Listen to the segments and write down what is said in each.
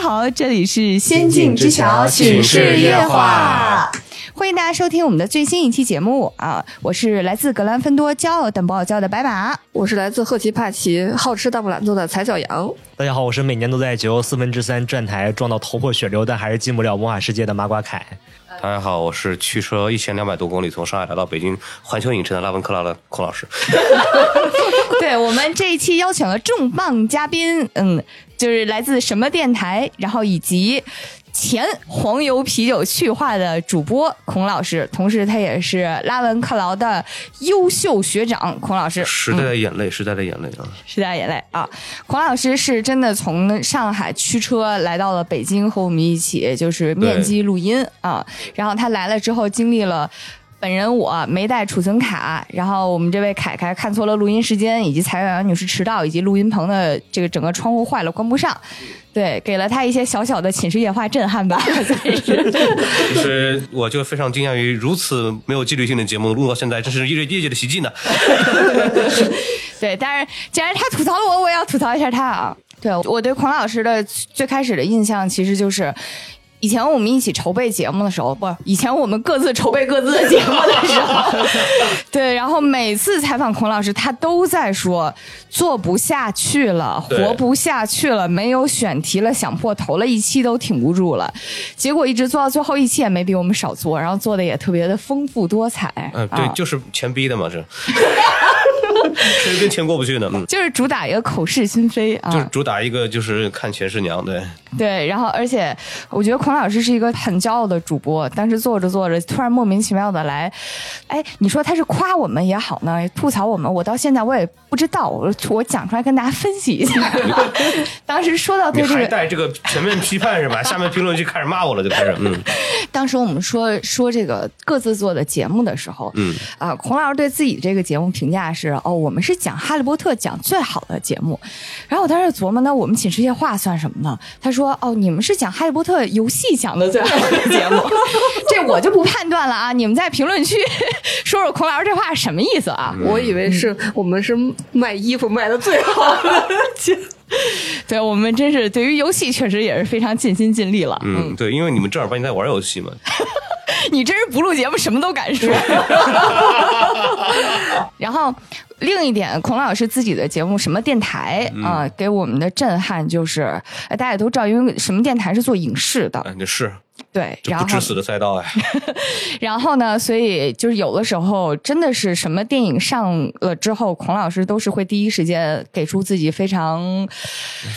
家好，这里是《仙境之桥寝室夜话》，欢迎大家收听我们的最新一期节目啊！我是来自格兰芬多骄傲但不傲娇的白马，我是来自赫奇帕奇好吃但不懒做的踩小羊。大家好，我是每年都在九四分之三站台撞到头破血流，但还是进不了魔法世界的麻瓜凯。大家好，我是驱车一千两百多公里从上海来到北京环球影城的拉文克拉的孔老师。对我们这一期邀请了重磅嘉宾，嗯，就是来自什么电台，然后以及。前黄油啤酒去化的主播孔老师，同时他也是拉文克劳的优秀学长。孔老师，时代的眼泪，时代的眼泪啊，时代的眼泪啊！孔老师是真的从上海驱车来到了北京，和我们一起就是面基录音啊。然后他来了之后，经历了。本人我没带储存卡，然后我们这位凯凯看错了录音时间，以及蔡阳女士迟到，以及录音棚的这个整个窗户坏了关不上，对，给了他一些小小的寝室夜话震撼吧。其实我就非常惊讶于如此没有纪律性的节目录到现在，这是业业界的奇迹呢。对，但是既然他吐槽了我，我也要吐槽一下他啊。对我对孔老师的最开始的印象其实就是。以前我们一起筹备节目的时候，不，以前我们各自筹备各自的节目的时候，对，然后每次采访孔老师，他都在说做不下去了，活不下去了，没有选题了，想破头了，一期都挺不住了，结果一直做到最后一期也没比我们少做，然后做的也特别的丰富多彩。嗯，对，就是钱逼的嘛，这。谁跟钱过不去呢？嗯，就是主打一个口是心非啊，就是主打一个就是看钱是娘，对对。然后，而且我觉得孔老师是一个很骄傲的主播，但是做着做着，突然莫名其妙的来，哎，你说他是夸我们也好呢，吐槽我们，我到现在我也不知道，我我讲出来跟大家分析一下。当时说到这个，还带这个全面批判是吧？下面评论区开始骂我了，就开始嗯。当时我们说说这个各自做的节目的时候，嗯啊，孔老师对自己这个节目评价是。哦，我们是讲《哈利波特》讲最好的节目，然后我当时琢磨，那我们寝室夜话算什么呢？他说，哦，你们是讲《哈利波特》游戏讲的最好的 节目，这我就不判断了啊！你们在评论区说说孔老师这话是什么意思啊？我以为是我们是卖衣服卖的最好的节，对我们真是对于游戏确实也是非常尽心尽力了。嗯，对，因为你们正儿八经在玩游戏嘛。你真是不录节目什么都敢说。然后。另一点，孔老师自己的节目什么电台啊，给我们的震撼就是，大家也都知道，因为什么电台是做影视的，那是。对，这不致死的赛道哎。然后呢，所以就是有的时候真的是什么电影上了之后，孔老师都是会第一时间给出自己非常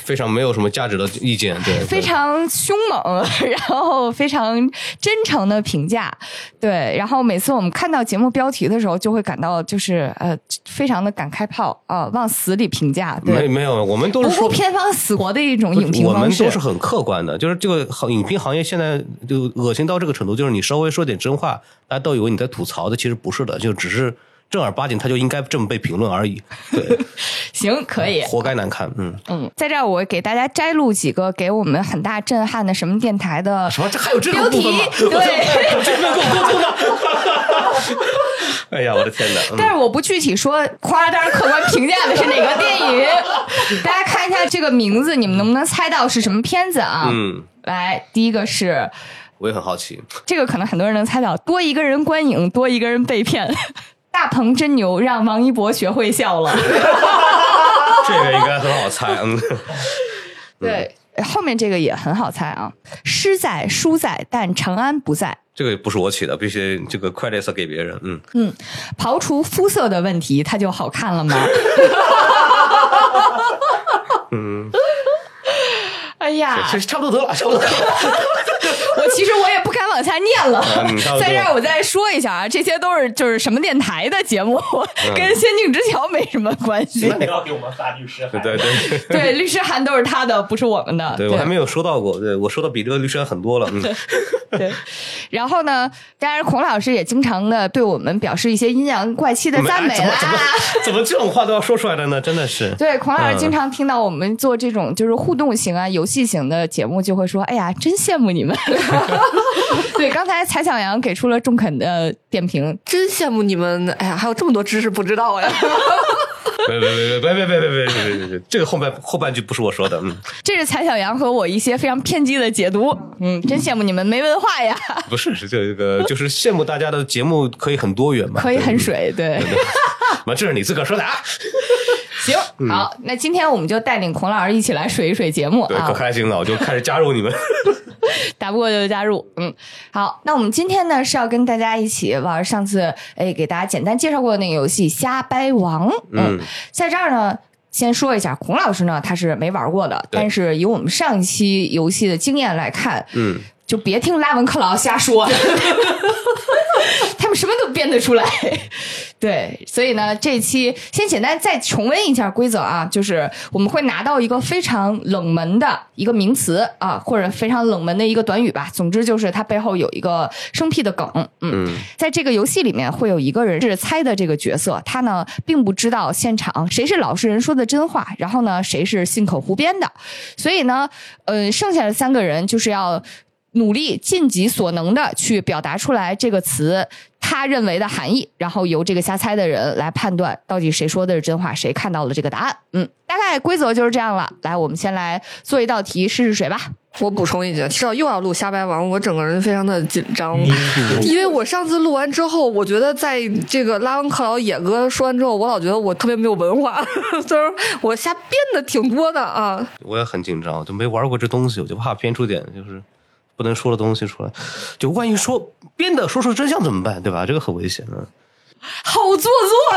非常没有什么价值的意见，对，非常凶猛，然后非常真诚的评价，对。然后每次我们看到节目标题的时候，就会感到就是呃，非常的敢开炮啊，往死里评价。没没有，我们都是不顾偏方死活的一种影评。我们都是很客观的，就是这个行影评行业现在。就恶心到这个程度，就是你稍微说点真话，大家都以为你在吐槽的，其实不是的，就只是正儿八经，他就应该这么被评论而已。对，行，可以，活该难看。嗯嗯，在这儿我给大家摘录几个给我们很大震撼的什么电台的什么？这还有这个部分吗？对，这能够沟通的。哎呀，我的天哪！但是我不具体说，夸张客观评价的是哪个电影？大家看一下这个名字，你们能不能猜到是什么片子啊？嗯。来，第一个是，我也很好奇，这个可能很多人能猜到，多一个人观影，多一个人被骗。大鹏真牛，让王一博学会笑了。这个应该很好猜，嗯。对，后面这个也很好猜啊。诗在，书在，但长安不在。这个不是我起的，必须这个快乐色给别人。嗯嗯，刨除肤色的问题，它就好看了吗？嗯。哎呀，差不多得了，差不多得了。我其实我也不敢往下念了，在这儿我再说一下啊，这些都是就是什么电台的节目，跟《仙境之桥》没什么关系。不要给我们发律师函，对对对，律师函都是他的，不是我们的。对我还没有收到过，对我收到比这个律师函很多了。嗯，对。然后呢，当然孔老师也经常的对我们表示一些阴阳怪气的赞美啦。怎么 怎么这种话都要说出来的呢？真的是。对，孔老师经常听到我们做这种就是互动型啊游戏。型的节目就会说：“哎呀，真羡慕你们。”对，刚才蔡小阳给出了中肯的点评，真羡慕你们。哎呀，还有这么多知识不知道呀。别别别别别别别别别别别，这个后半后半句不是我说的，嗯，这是蔡小阳和我一些非常偏激的解读。嗯，真羡慕你们没文化呀，不是是这个，就是羡慕大家的节目可以很多元嘛，可以很水，对。嘛，这是你自个儿说的啊。行，好，那今天我们就带领孔老师一起来水一水节目对，可啊，开心了，我就开始加入你们。打不过就加入。嗯，好，那我们今天呢是要跟大家一起玩上次哎给大家简单介绍过的那个游戏《瞎掰王》。嗯，在这儿呢。先说一下，孔老师呢他是没玩过的，对但是以我们上一期游戏的经验来看，嗯，就别听拉文克劳瞎说，他们什么都编得出来。对，所以呢，这一期先简单再重温一下规则啊，就是我们会拿到一个非常冷门的一个名词啊，或者非常冷门的一个短语吧。总之就是它背后有一个生僻的梗。嗯，嗯在这个游戏里面会有一个人是猜的这个角色，他呢并不知道现场谁是老实人说的真话，然后呢谁是信口胡编的，所以呢，呃，剩下的三个人就是要努力尽己所能的去表达出来这个词他认为的含义，然后由这个瞎猜的人来判断到底谁说的是真话，谁看到了这个答案。嗯，大概规则就是这样了。来，我们先来做一道题，试试水吧。我补充一句，知道又要录瞎掰王，我整个人非常的紧张，因为我上次录完之后，我觉得在这个拉文克劳野哥说完之后，我老觉得我特别没有文化，虽 然我瞎编的挺多的啊。我也很紧张，就没玩过这东西，我就怕编出点就是不能说的东西出来，就万一说编的说出真相怎么办，对吧？这个很危险的。好做作，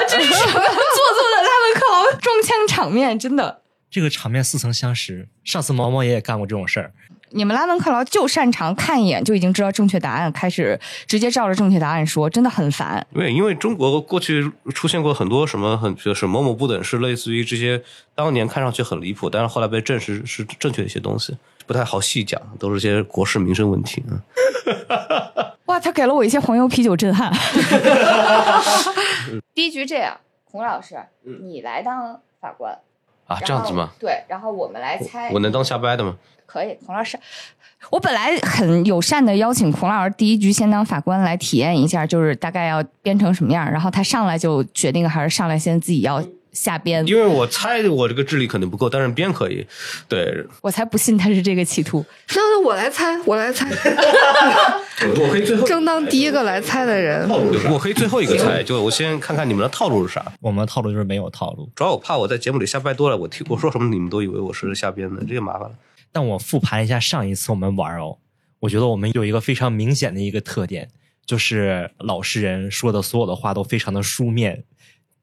这是什么做作的拉文克劳装腔场面？真的，这个场面似曾相识。上次毛毛爷也干过这种事儿。你们拉文克劳就擅长看一眼就已经知道正确答案，开始直接照着正确答案说，真的很烦。因为因为中国过去出现过很多什么很就是某某不等式，类似于这些当年看上去很离谱，但是后来被证实是正确的一些东西，不太好细讲，都是些国事民生问题。嗯 哇，他给了我一些黄油啤酒震撼。第一局这样，孔老师，你来当法官啊，这样子吗？？对，然后我们来猜。我能当瞎掰的吗？可以，孔老师。我本来很友善的邀请孔老师第一局先当法官来体验一下，就是大概要编成什么样，然后他上来就决定还是上来先自己要下编，因为我猜我这个智力肯定不够，但是编可以。对，我才不信他是这个企图。那那我来猜，我来猜，我可以最后正当第一个来猜的人，我可以最后一个猜，就我先看看你们的套路是啥。我们的套路就是没有套路，主要我怕我在节目里瞎掰多了，我听我说什么你们都以为我是瞎编的，这就麻烦了。但我复盘一下上一次我们玩哦，我觉得我们有一个非常明显的一个特点，就是老实人说的所有的话都非常的书面，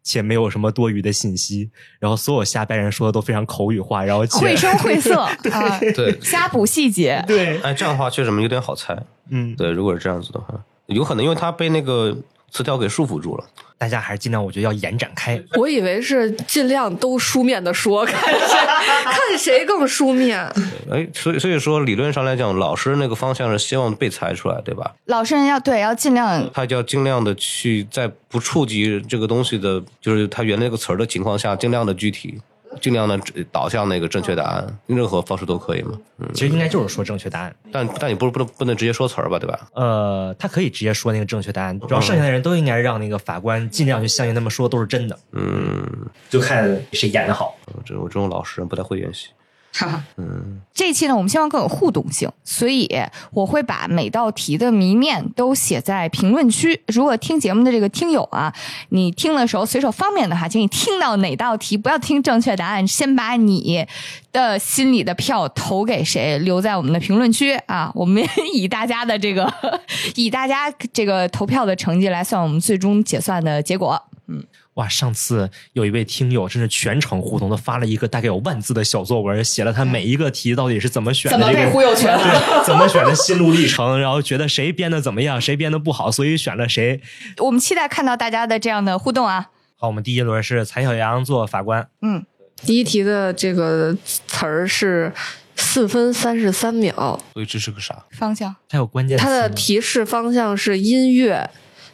且没有什么多余的信息，然后所有瞎掰人说的都非常口语化，然后且绘声绘色 啊，对，瞎补细节。对，哎，这样的话确实有点好猜。嗯，对，如果是这样子的话，有可能因为他被那个词条给束缚住了。大家还是尽量，我觉得要延展开。我以为是尽量都书面的说，看谁 看谁更书面。哎，所以所以说理论上来讲，老师那个方向是希望被猜出来，对吧？老实人要对要尽量他就要尽量的去在不触及这个东西的，就是他原来那个词儿的情况下，尽量的具体，尽量的导向那个正确答案，任何方式都可以嘛。嗯，其实应该就是说正确答案。但但你不是不能不能直接说词儿吧，对吧？呃，他可以直接说那个正确答案，主要剩下的人都应该让那个法官尽量去相信他们说的都是真的，嗯，就看谁演的好。这我这种老实人不太会演戏。这一期呢，我们希望更有互动性，所以我会把每道题的谜面都写在评论区。如果听节目的这个听友啊，你听的时候随手方便的话，请你听到哪道题，不要听正确答案，先把你的心里的票投给谁，留在我们的评论区啊。我们以大家的这个 以大家这个投票的成绩来算我们最终结算的结果。哇，上次有一位听友真是全程互动，他发了一个大概有万字的小作文，写了他每一个题到底是怎么选的，这个悠全了，怎么选的心路历程，然后觉得谁编的怎么样，谁编的不好，所以选了谁。我们期待看到大家的这样的互动啊。好，我们第一轮是蔡小阳做法官，嗯，第一题的这个词儿是四分三十三秒，所以这是个啥？方向它有关键词它的提示方向是音乐、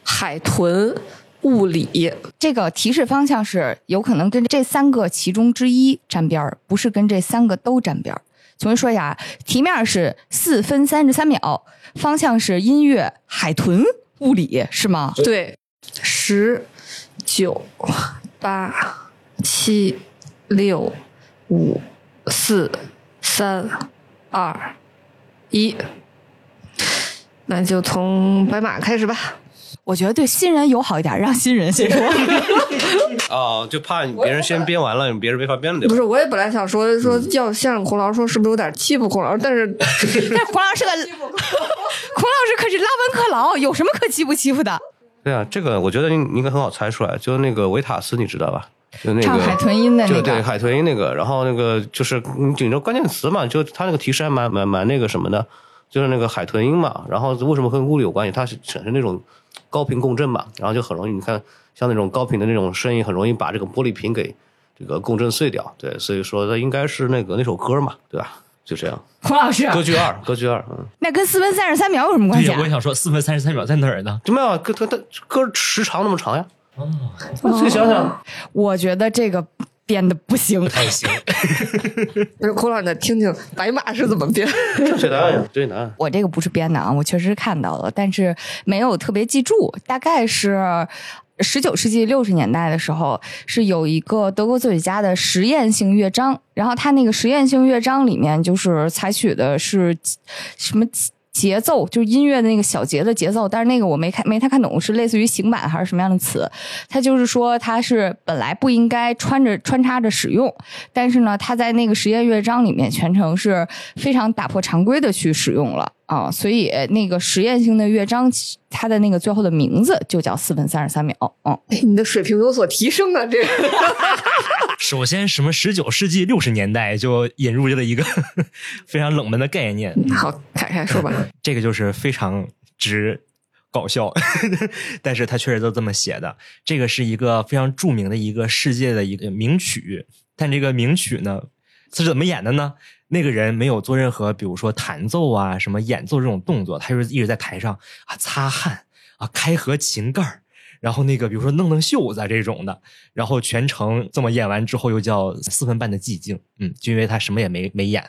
海豚、物理。这个提示方向是有可能跟这三个其中之一沾边儿，不是跟这三个都沾边儿。重新说一下啊，题面是四分三十三秒，方向是音乐、海豚、物理，是吗？对，十、九、八、七、六、五、四、三、二、一。那就从白马开始吧。我觉得对新人友好一点，让新人先说。啊，就怕你别人先编完了，别人没法编了，对吧？不是，我也本来想说说要先让孔老师说是不是有点欺负孔老师，但是但 是孔老师个，孔老师可是拉文克劳，有什么可欺负欺负的？对啊，这个我觉得你你应该很好猜出来，就那个维塔斯，你知道吧？就那个唱海豚音的那个对海豚音那个，然后那个就是你顶着关键词嘛，就他那个提示还蛮蛮蛮那个什么的，就是那个海豚音嘛。然后为什么跟物理有关系？它是产生那种高频共振嘛，然后就很容易，你看像那种高频的那种声音，很容易把这个玻璃瓶给这个共振碎掉。对，所以说它应该是那个那首歌嘛，对吧？就这样。孔老师，歌剧二，歌剧二，嗯，那跟四分三十三秒有什么关系、我也？想说四分三十三秒在哪儿呢？就没有啊歌它它歌时长那么长呀。哦，自己想想，我觉得这个编的不行。太行，孔老师，你再听听白马是怎么编。正确答案呀，正确答案。我这个不是编的啊，我确实看到了，但是没有特别记住。大概是十九世纪六十年代的时候，是有一个德国作曲家的实验性乐章，然后他那个实验性乐章里面就是采取的是什么？节奏就是音乐的那个小节的节奏，但是那个我没看没太看懂，是类似于行板还是什么样的词？它就是说它是本来不应该穿着穿插着使用，但是呢，它在那个实验乐章里面全程是非常打破常规的去使用了啊，所以那个实验性的乐章，它的那个最后的名字就叫四分三十三秒。嗯，哎你的水平有所提升啊！这个 首先，什么十九世纪六十年代就引入了一个非常冷门的概念，好，凯凯说吧。这个就是非常直搞笑，但是他确实都这么写的。这个是一个非常著名的一个世界的一个名曲，但这个名曲呢它是怎么演的呢？那个人没有做任何，比如说弹奏啊、什么演奏这种动作，他就是一直在台上啊擦汗啊、开合琴盖儿，然后那个比如说弄弄袖子啊这种的，然后全程这么演完之后又叫四分半的寂静，嗯，就因为他什么也没没演，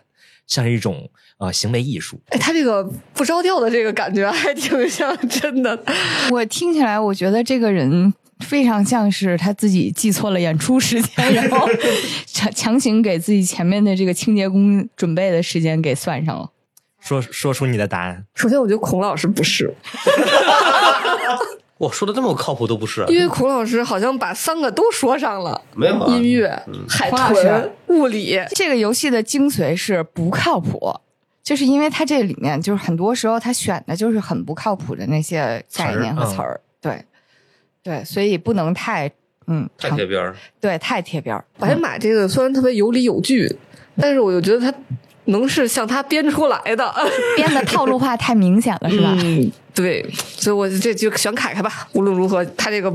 像是一种呃行为艺术。哎，他这个不着调的这个感觉还挺像真的。我听起来我觉得这个人。非常像是他自己记错了演出时间，然后强强行给自己前面的这个清洁工准备的时间给算上了。说说出你的答案。首先，我觉得孔老师不是，我，说的这么靠谱都不是。啊，因为孔老师好像把三个都说上了：没有啊。音乐、海孔老师豚、物理。这个游戏的精髓是不靠谱，就是因为它这里面就是很多时候他选的就是很不靠谱的那些概念和词儿，对对，所以不能太嗯太贴边儿。对太贴边儿。白马这个虽然特别有理有据，但是我就觉得他能是像他编出来的。编的套路化太明显了，是吧？嗯，对，所以我这就选凯凯吧。无论如何，他这个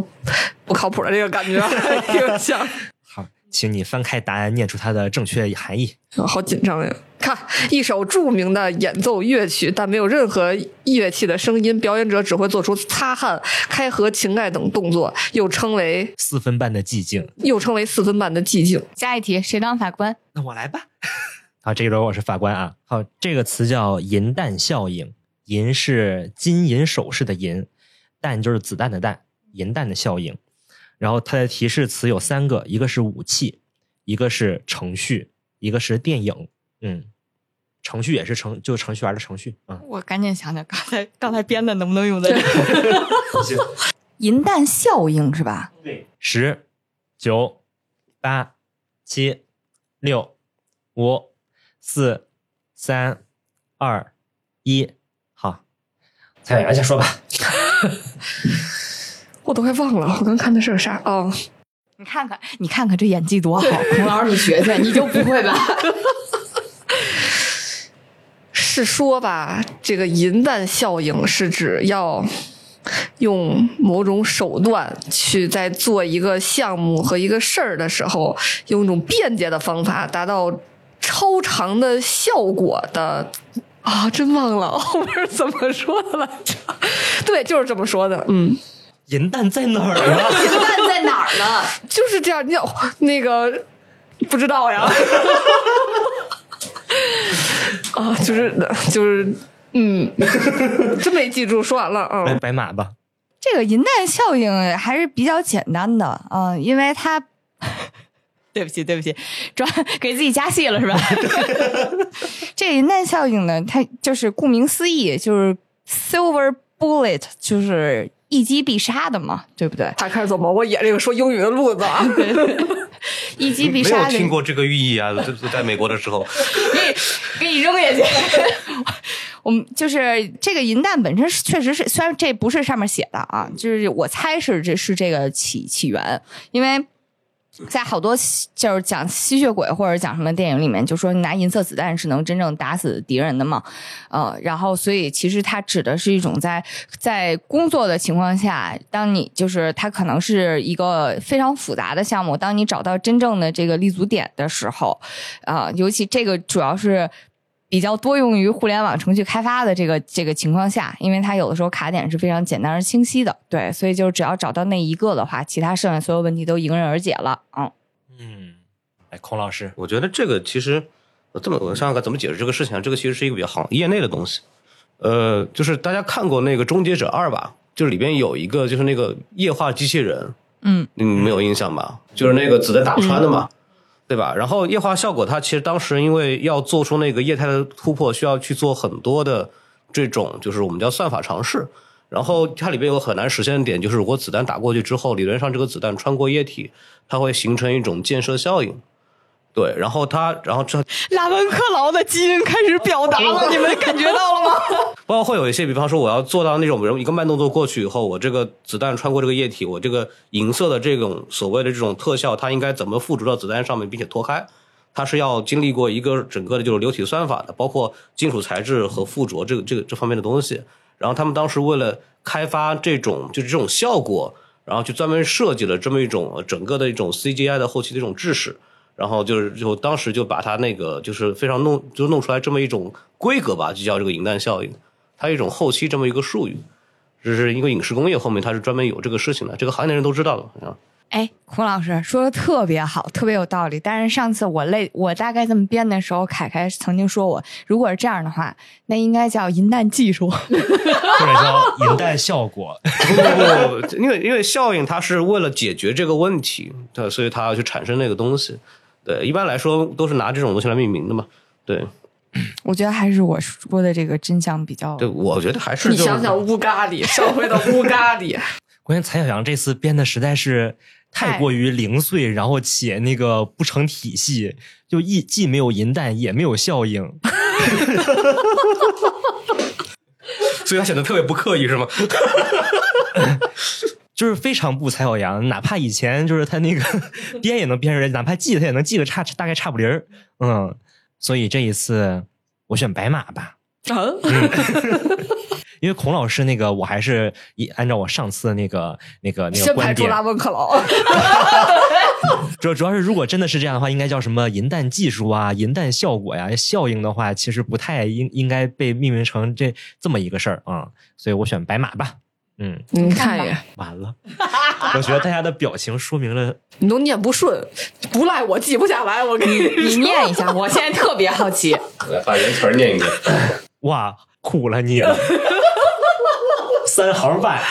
不靠谱的这个感觉 还挺像。好，请你翻开答案，念出它的正确含义。好紧张呀！看一首著名的演奏乐曲，但没有任何乐器的声音，表演者只会做出擦汗、开合琴盖等动作，又称为四分半的寂静。又称为四分半的寂静。下一题，谁当法官？那我来吧。好，这一轮我是法官啊。好，这个词叫银弹效应，银是金银首饰的银，弹就是子弹的弹，银弹的效应。然后它的提示词有三个，一个是武器，一个是程序，一个是电影。嗯，程序也是程，就是程序员的程序啊。我赶紧想想，刚才刚才编的能不能用在这儿？银弹效应是吧？对，十、九、八、七、六、五、四、三、二、一，好，蔡委员先说吧。我都快忘了，我刚看的是个啥？哦，你看看，你看看这演技多好！孔老师，你学学，你就不会吧？是说吧，这个银弹效应是指要用某种手段去在做一个项目和一个事儿的时候，用一种便捷的方法达到超长的效果的。啊，真忘了后边怎么说的来着？对，就是这么说的。嗯，银弹在哪儿啊？银弹在哪儿呢？就是这样。你要 那个不知道呀？啊，就是就是，嗯，真没记住。说完了，来嗯，白马吧。这个银弹效应还是比较简单的啊、因为它对不起，对不起，转给自己加戏了是吧？这个银弹效应呢，它就是顾名思义，就是 silver bullet，就是一击必杀的嘛，对不对？他开始走毛我演这个说英语的路子啊。一击必没有杀的，听过这个寓意啊，在在美国的时候，给你给你扔下去。我们就是这个银弹本身确实是，虽然这不是上面写的啊，就是我猜是这是这个起起源，因为。在好多就是讲吸血鬼或者讲什么电影里面，就说拿银色子弹是能真正打死敌人的嘛，呃，然后所以其实它指的是一种在在工作的情况下，当你就是它可能是一个非常复杂的项目，当你找到真正的这个立足点的时候，啊、尤其这个主要是比较多用于互联网程序开发的这个这个情况下，因为它有的时候卡点是非常简单而清晰的，对，所以就只要找到那一个的话，其他剩下所有问题都迎刃而解了，嗯。嗯，哎，孔老师，我觉得这个其实我这么我想想看怎么解释这个事情啊，这个其实是一个比较行业内的东西。呃，就是大家看过那个《终结者二》吧？就是里边有一个就是那个液化机器人，嗯，你没有印象吧？就是那个子弹打穿的嘛，对吧？然后液化效果，它其实当时因为要做出那个液态的突破，需要去做很多的这种就是我们叫算法尝试。然后它里边有个很难实现的点，就是如果子弹打过去之后，理论上这个子弹穿过液体，它会形成一种溅射效应。对，然后他，然后这拉文克劳的基因开始表达了，你们感觉到了吗？包括会有一些，比方说我要做到那种，比如一个慢动作过去以后，我这个子弹穿过这个液体，我这个银色的这种所谓的这种特效，它应该怎么附着到子弹上面，并且脱开？它是要经历过一个整个的就是流体算法的，包括金属材质和附着这个这个这方面的东西。然后他们当时为了开发这种就是这种效果，然后就专门设计了这么一种呃整个的一种 CGI 的后期的一种制式。然后就是就当时就把它那个就是非常弄就弄出来这么一种规格吧，就叫这个银弹效应。它一种后期这么一个术语，这是一个影视工业后面它是专门有这个事情的，这个行业的人都知道的啊。哎，孔老师说的特别好，特别有道理。但是上次我累我大概这么编的时候，凯凯曾经说我，如果是这样的话，那应该叫银弹技术。或者叫银弹效果，不不不，因为因为效应它是为了解决这个问题，对，所以它要去产生那个东西。对，一般来说都是拿这种东西来命名的嘛。对，我觉得还是我说的这个真相比较对，我觉得还是就是你想想乌咖喱，上回的乌咖喱，关键蔡小阳这次编的实在是太过于零碎，然后且那个不成体系，就一既没有银弹，也没有效应。所以他显得特别不刻意，是吗？就是非常不蔡小阳，哪怕以前就是他那个 编也能编出来，哪怕记他也能记个差大概差不离儿，嗯，所以这一次我选白马吧，嗯，因为孔老师那个我还是以按照我上次的那个那个那个观点先排除拉，文克劳。主主要是如果真的是这样的话，应该叫什么银弹技术啊、银弹效果呀、效应的话，其实不太应应该被命名成这这么一个事儿啊、所以我选白马吧。嗯，你看一眼，完了，我觉得大家的表情说明了你都念不顺，不赖我记不下来。我给你你念一下，我现在特别好奇。来把原词儿念一遍。哇，苦了你了，三行半。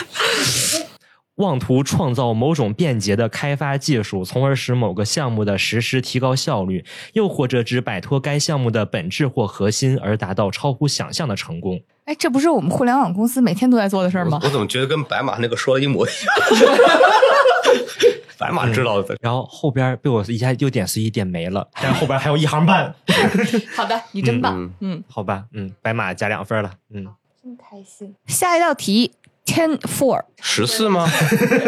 妄图创造某种便捷的开发技术，从而使某个项目的实施提高效率，又或者只摆脱该项目的本质或核心，而达到超乎想象的成功。哎，这不是我们互联网公司每天都在做的事儿吗我？我怎么觉得跟白马那个说的一模一样？白马知道的，然后后边被我一下又点随意点没了，但是后边还有一行半，好的，你真棒。嗯嗯，好吧，嗯，白马加两分了，嗯，真开心。下一道题，ten four 十四吗？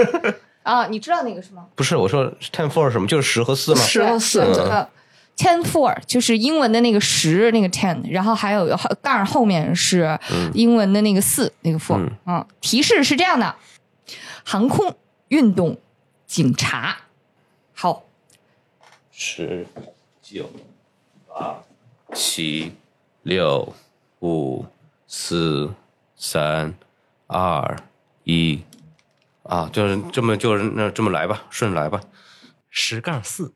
啊，你知道那个是吗？不是，我说 ten four 是什么？就是十和四吗？十和四对呃，ten four 就是英文的那个十那个 ten，然后还有杠后面是英文的那个四那个 four。嗯嗯，提示是这样的：航空、运动、警察。好，十、九、八、七、六、五、四、三、二、一，啊，就是这么就是那这么来吧，顺着来吧。十杠四，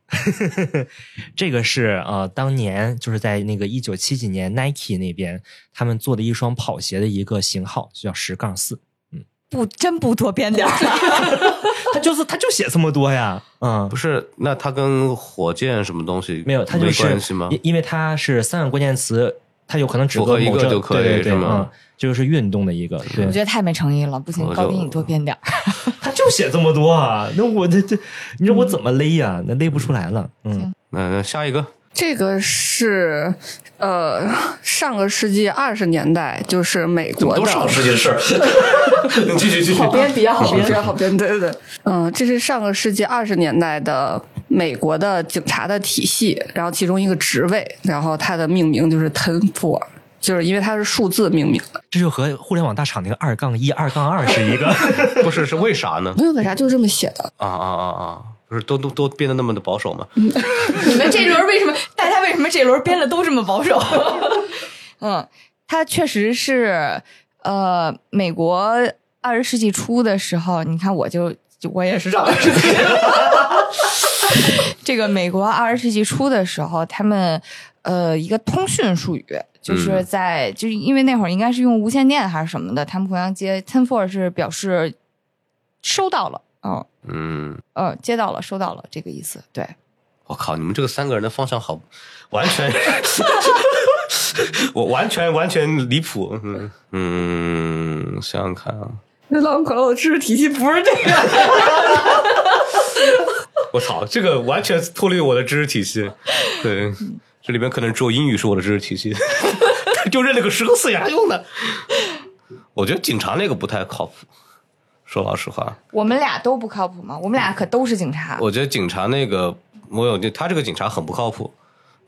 这个是呃，当年就是在那个一九七几年 Nike 那边他们做的一双跑鞋的一个型号，就叫十杠四。嗯不真不多编点儿。他就是他就写这么多呀，嗯不，是，那他跟火箭什么东西没有，他就是关系吗？因因为它是三个关键词，它有可能只符合一个就可以对对对是吗嗯，就是运动的一个，对我，觉得太没诚意了，不行，高低你多编点儿。他就写这么多啊，那我这这，你说我怎么勒呀？那勒不出来了，嗯，那那下一个，这个是呃上个世纪二十年代，就是美国的上个。世纪的事儿？继续继续。好编，比较好编，比较好编。对对对，嗯，这是上个世纪二十年代的美国的警察的体系，然后其中一个职位，然后它的命名就是 Ten Four，就是因为它是数字命名的。这就和互联网大厂那个二杠一、二杠二是一个。不是是为啥呢？没有为啥就这么写的？啊啊啊啊！不是都都都变得那么的保守吗？你们这轮为什么？大家为什么这轮编的都这么保守？嗯，它确实是，呃，美国二十世纪初的时候，你看我就就我也是上个世纪。这个美国二十世纪初的时候，他们呃一个通讯术语，就是在、就是因为那会儿应该是用无线电还是什么的，他们互相接 ten four 是表示收到了，嗯嗯，呃接到了收到了这个意思，对。我靠，你们这个三个人的方向好，完全，我完全完全离谱。嗯嗯，想想看啊，那老可乐的知识体系不是这个。我操，这个完全脱离我的知识体系。对，这里面可能只有英语是我的知识体系，就认了个十个四牙用的。我觉得警察那个不太靠谱，说老实话，我们俩都不靠谱吗？我们俩可都是警察。我觉得警察那个，我有他这个警察很不靠谱。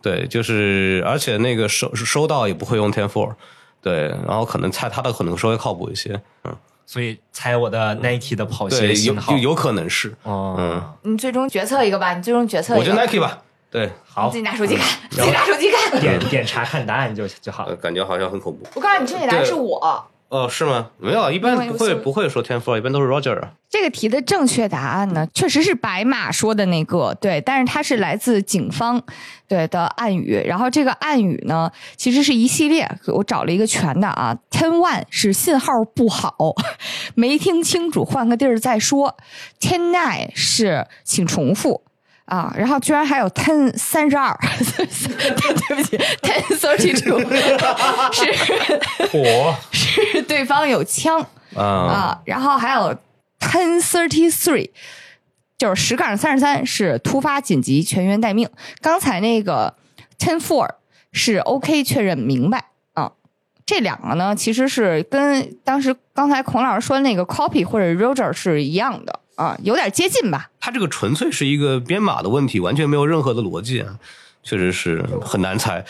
对，就是而且那个收收到也不会用 ten four，对，然后可能猜他的可能稍微靠谱一些，嗯，所以猜我的 Nike 的跑鞋，有型号有有可能是，哦，嗯，你最终决策一个吧，你最终决策一个。我觉得 Nike 吧，对，好自己拿手机看，自己拿手机看。点点查看答案就就好呃，。感觉好像很恐怖。我告诉你，正确答案是我。哦，是吗？没有，一般不会不会说 ten four，一般都是 Roger 啊。这个题的正确答案呢，确实是白马说的那个，对，但是它是来自警方对的暗语，然后这个暗语呢，其实是一系列，我找了一个全的啊，ten one 是信号不好，没听清楚，换个地儿再说，ten nine 是请重复。啊，然后居然还有 ten 三十二，对不起，ten thirty two 是火 是对方有枪，啊，啊，然后还有 ten thirty three，就是十杠三十三是突发紧急全员待命。刚才那个 ten four 是 OK 确认明白啊。这两个呢，其实是跟当时刚才孔老师说的那个 copy 或者 Roger 是一样的啊，有点接近吧。它这个纯粹是一个编码的问题，完全没有任何的逻辑啊。确实是很难猜，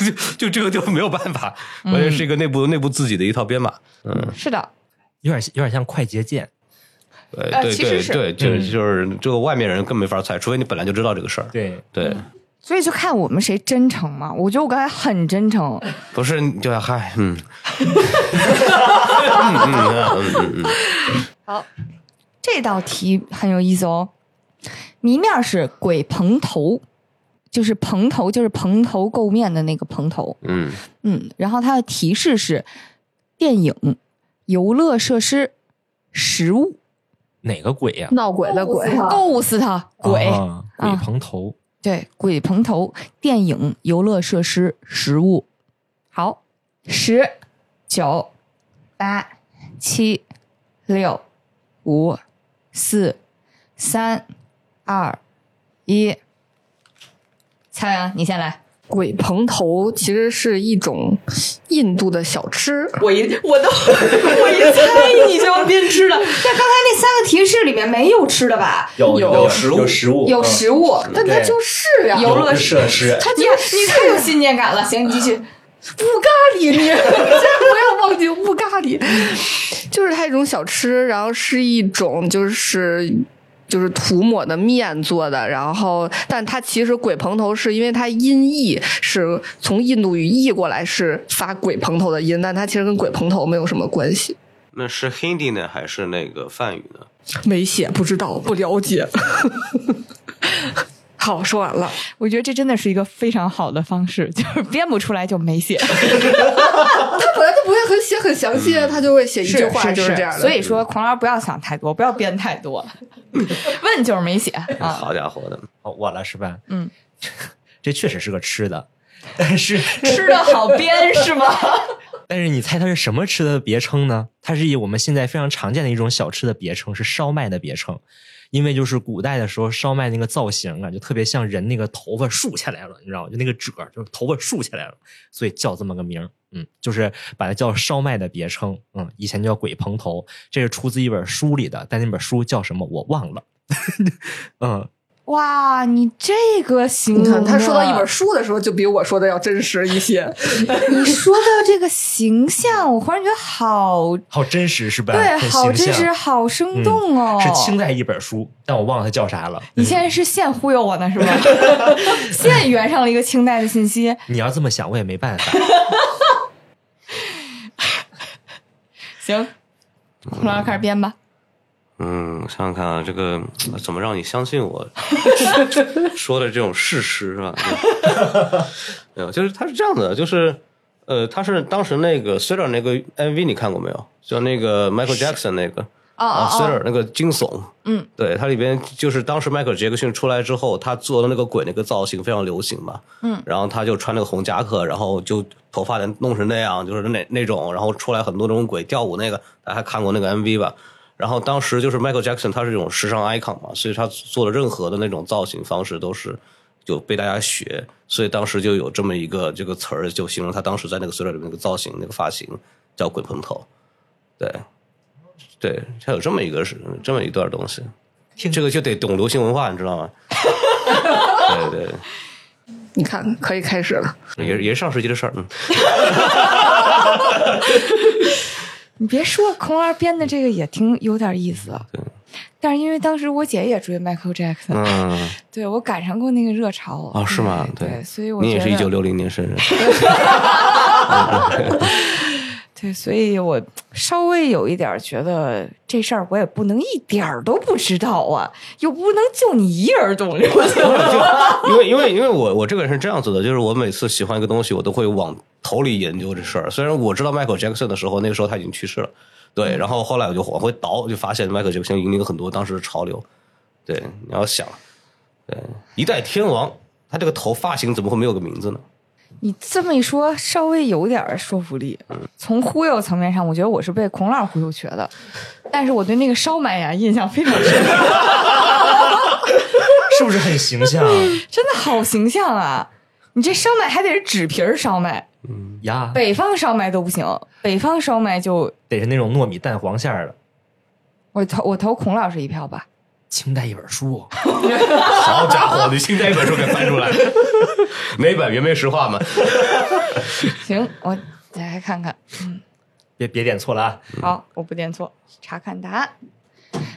就就这个就没有办法，完全是一个内部内部自己的一套编码。嗯，是的，有点有点像快捷键，对呃其实是对对对，就是就是这个外面人更没法猜，除非你本来就知道这个事儿。对，对，所以就看我们谁真诚嘛。我觉得我刚才很真诚，不是你就要嗨，嗯，嗯嗯嗯嗯嗯，好，这道题很有意思哦。谜面是鬼蓬头，就是蓬头，就是蓬头垢面的那个蓬头。嗯，嗯，然后它的提示是电影、游乐设施、食物，哪个鬼呀？闹鬼的鬼，够死他鬼。啊鬼啊蓬头，对，鬼蓬头、电影、游乐设施、食物。好，十、九、八、七、六、五、四、三、二、一。蔡阳，你先来。鬼蓬头其实是一种印度的小吃。我一我都我一猜你就要变吃的，但刚才那三个提示里面没有吃的吧？有有食物，有食物，有食物，但它就是呀、游乐设施，它就你太有信念感了。行，你继续。乌咖喱，你千万不要忘记乌咖喱，就是它一种小吃，然后是一种就是。就是涂抹的面做的，然后，但它其实鬼蓬头是因为它音译是从印度语译过来是发鬼蓬头的音，但它其实跟鬼蓬头没有什么关系。那是 Hindi 呢，还是那个梵语呢？没写，不知道，不了解。好，说完了。我觉得这真的是一个非常好的方式，就是编不出来就没写，他本来就不会很写很详细，他就会写一句话，是就是这样的。所以说，孔老师不要想太多，不要编太多，问就是没写啊。好家伙的，哦，我了是吧？嗯，这确实是个吃的，但是吃的好编是吗？但是你猜它是什么吃的别称呢？它是以我们现在非常常见的一种小吃的别称，是烧麦的别称。因为就是古代的时候，烧麦那个造型啊，就特别像人那个头发竖起来了，你知道吗？就那个褶，就是头发竖起来了，所以叫这么个名儿。嗯，就是把它叫烧麦的别称。嗯，以前叫鬼蓬头，这是出自一本书里的，但那本书叫什么我忘了。嗯，哇，你这个形容，你看他说到一本，书的时候，就比我说的要真实一些。你说到这个形象，我忽然觉得好，好真实是吧？对，好真实，好生动哦。是清代一本书，但我忘了它叫啥了。你现在是现忽悠我呢是吧？现圆上了一个清代的信息。你要这么想，我也没办法。行，孔老师开始编吧。嗯，想想看啊，这个呃怎么让你相信我 说的这种事实是吧？没有，就是他是这样的，就是呃，他是当时那个 Thriller 那个 MV 你看过没有？就那个 Michael Jackson 那个哦啊哦，Thriller 那个惊悚，嗯，对，它里边就是当时迈克尔杰克逊出来之后，他做的那个鬼那个造型非常流行嘛，嗯，然后他就穿那个红夹克，然后就头发弄成那样，就是那那种，然后出来很多那种鬼跳舞那个，大家还看过那个 MV 吧？然后当时就是 Michael Jackson，他是这种时尚 icon 嘛，所以他做的任何的那种造型方式都是就被大家学，所以当时就有这么一个这个词儿，就形容他当时在那个 Thriller 里面那个造型、那个发型叫鬼蓬头，对，对，他有这么一个是这么一段东西，这个就得懂流行文化，你知道吗？对对，你看，可以开始了。也是也是上世纪的事儿，嗯。你别说，孔老师编的这个也挺有点意思。但是因为当时我姐也追 Michael Jackson，、嗯，对我赶上过那个热潮。哦，是吗？对，所以我你也是一九六零年生人，对，所以我稍微有一点觉得这事儿我也不能一点儿都不知道啊，又不能就你一人懂。因为因为因为我我这个人是这样子的，就是我每次喜欢一个东西，我都会往头里研究这事儿。虽然我知道迈克尔杰克逊的时候，那个时候他已经去世了，对，然后后来我就往回倒，就发现迈克尔杰克逊引领了很多当时的潮流。对，你要想，对，一代天王，他这个头发型怎么会没有个名字呢？你这么一说，稍微有点说服力。从忽悠层面上，我觉得我是被孔老师忽悠瘸的，但是我对那个烧麦呀印象非常深，是不是很形象 真的好形象啊！你这烧麦还得是纸皮儿烧麦，呀？北方烧麦都不行，北方烧麦就得是那种糯米蛋黄馅儿的。我投我投孔老师一票吧。清代一本书，好家伙，你清代一本书给翻出来，哪本原味实话嘛？行，我再来看看。别别点错了啊！好，我不点错，查看答案。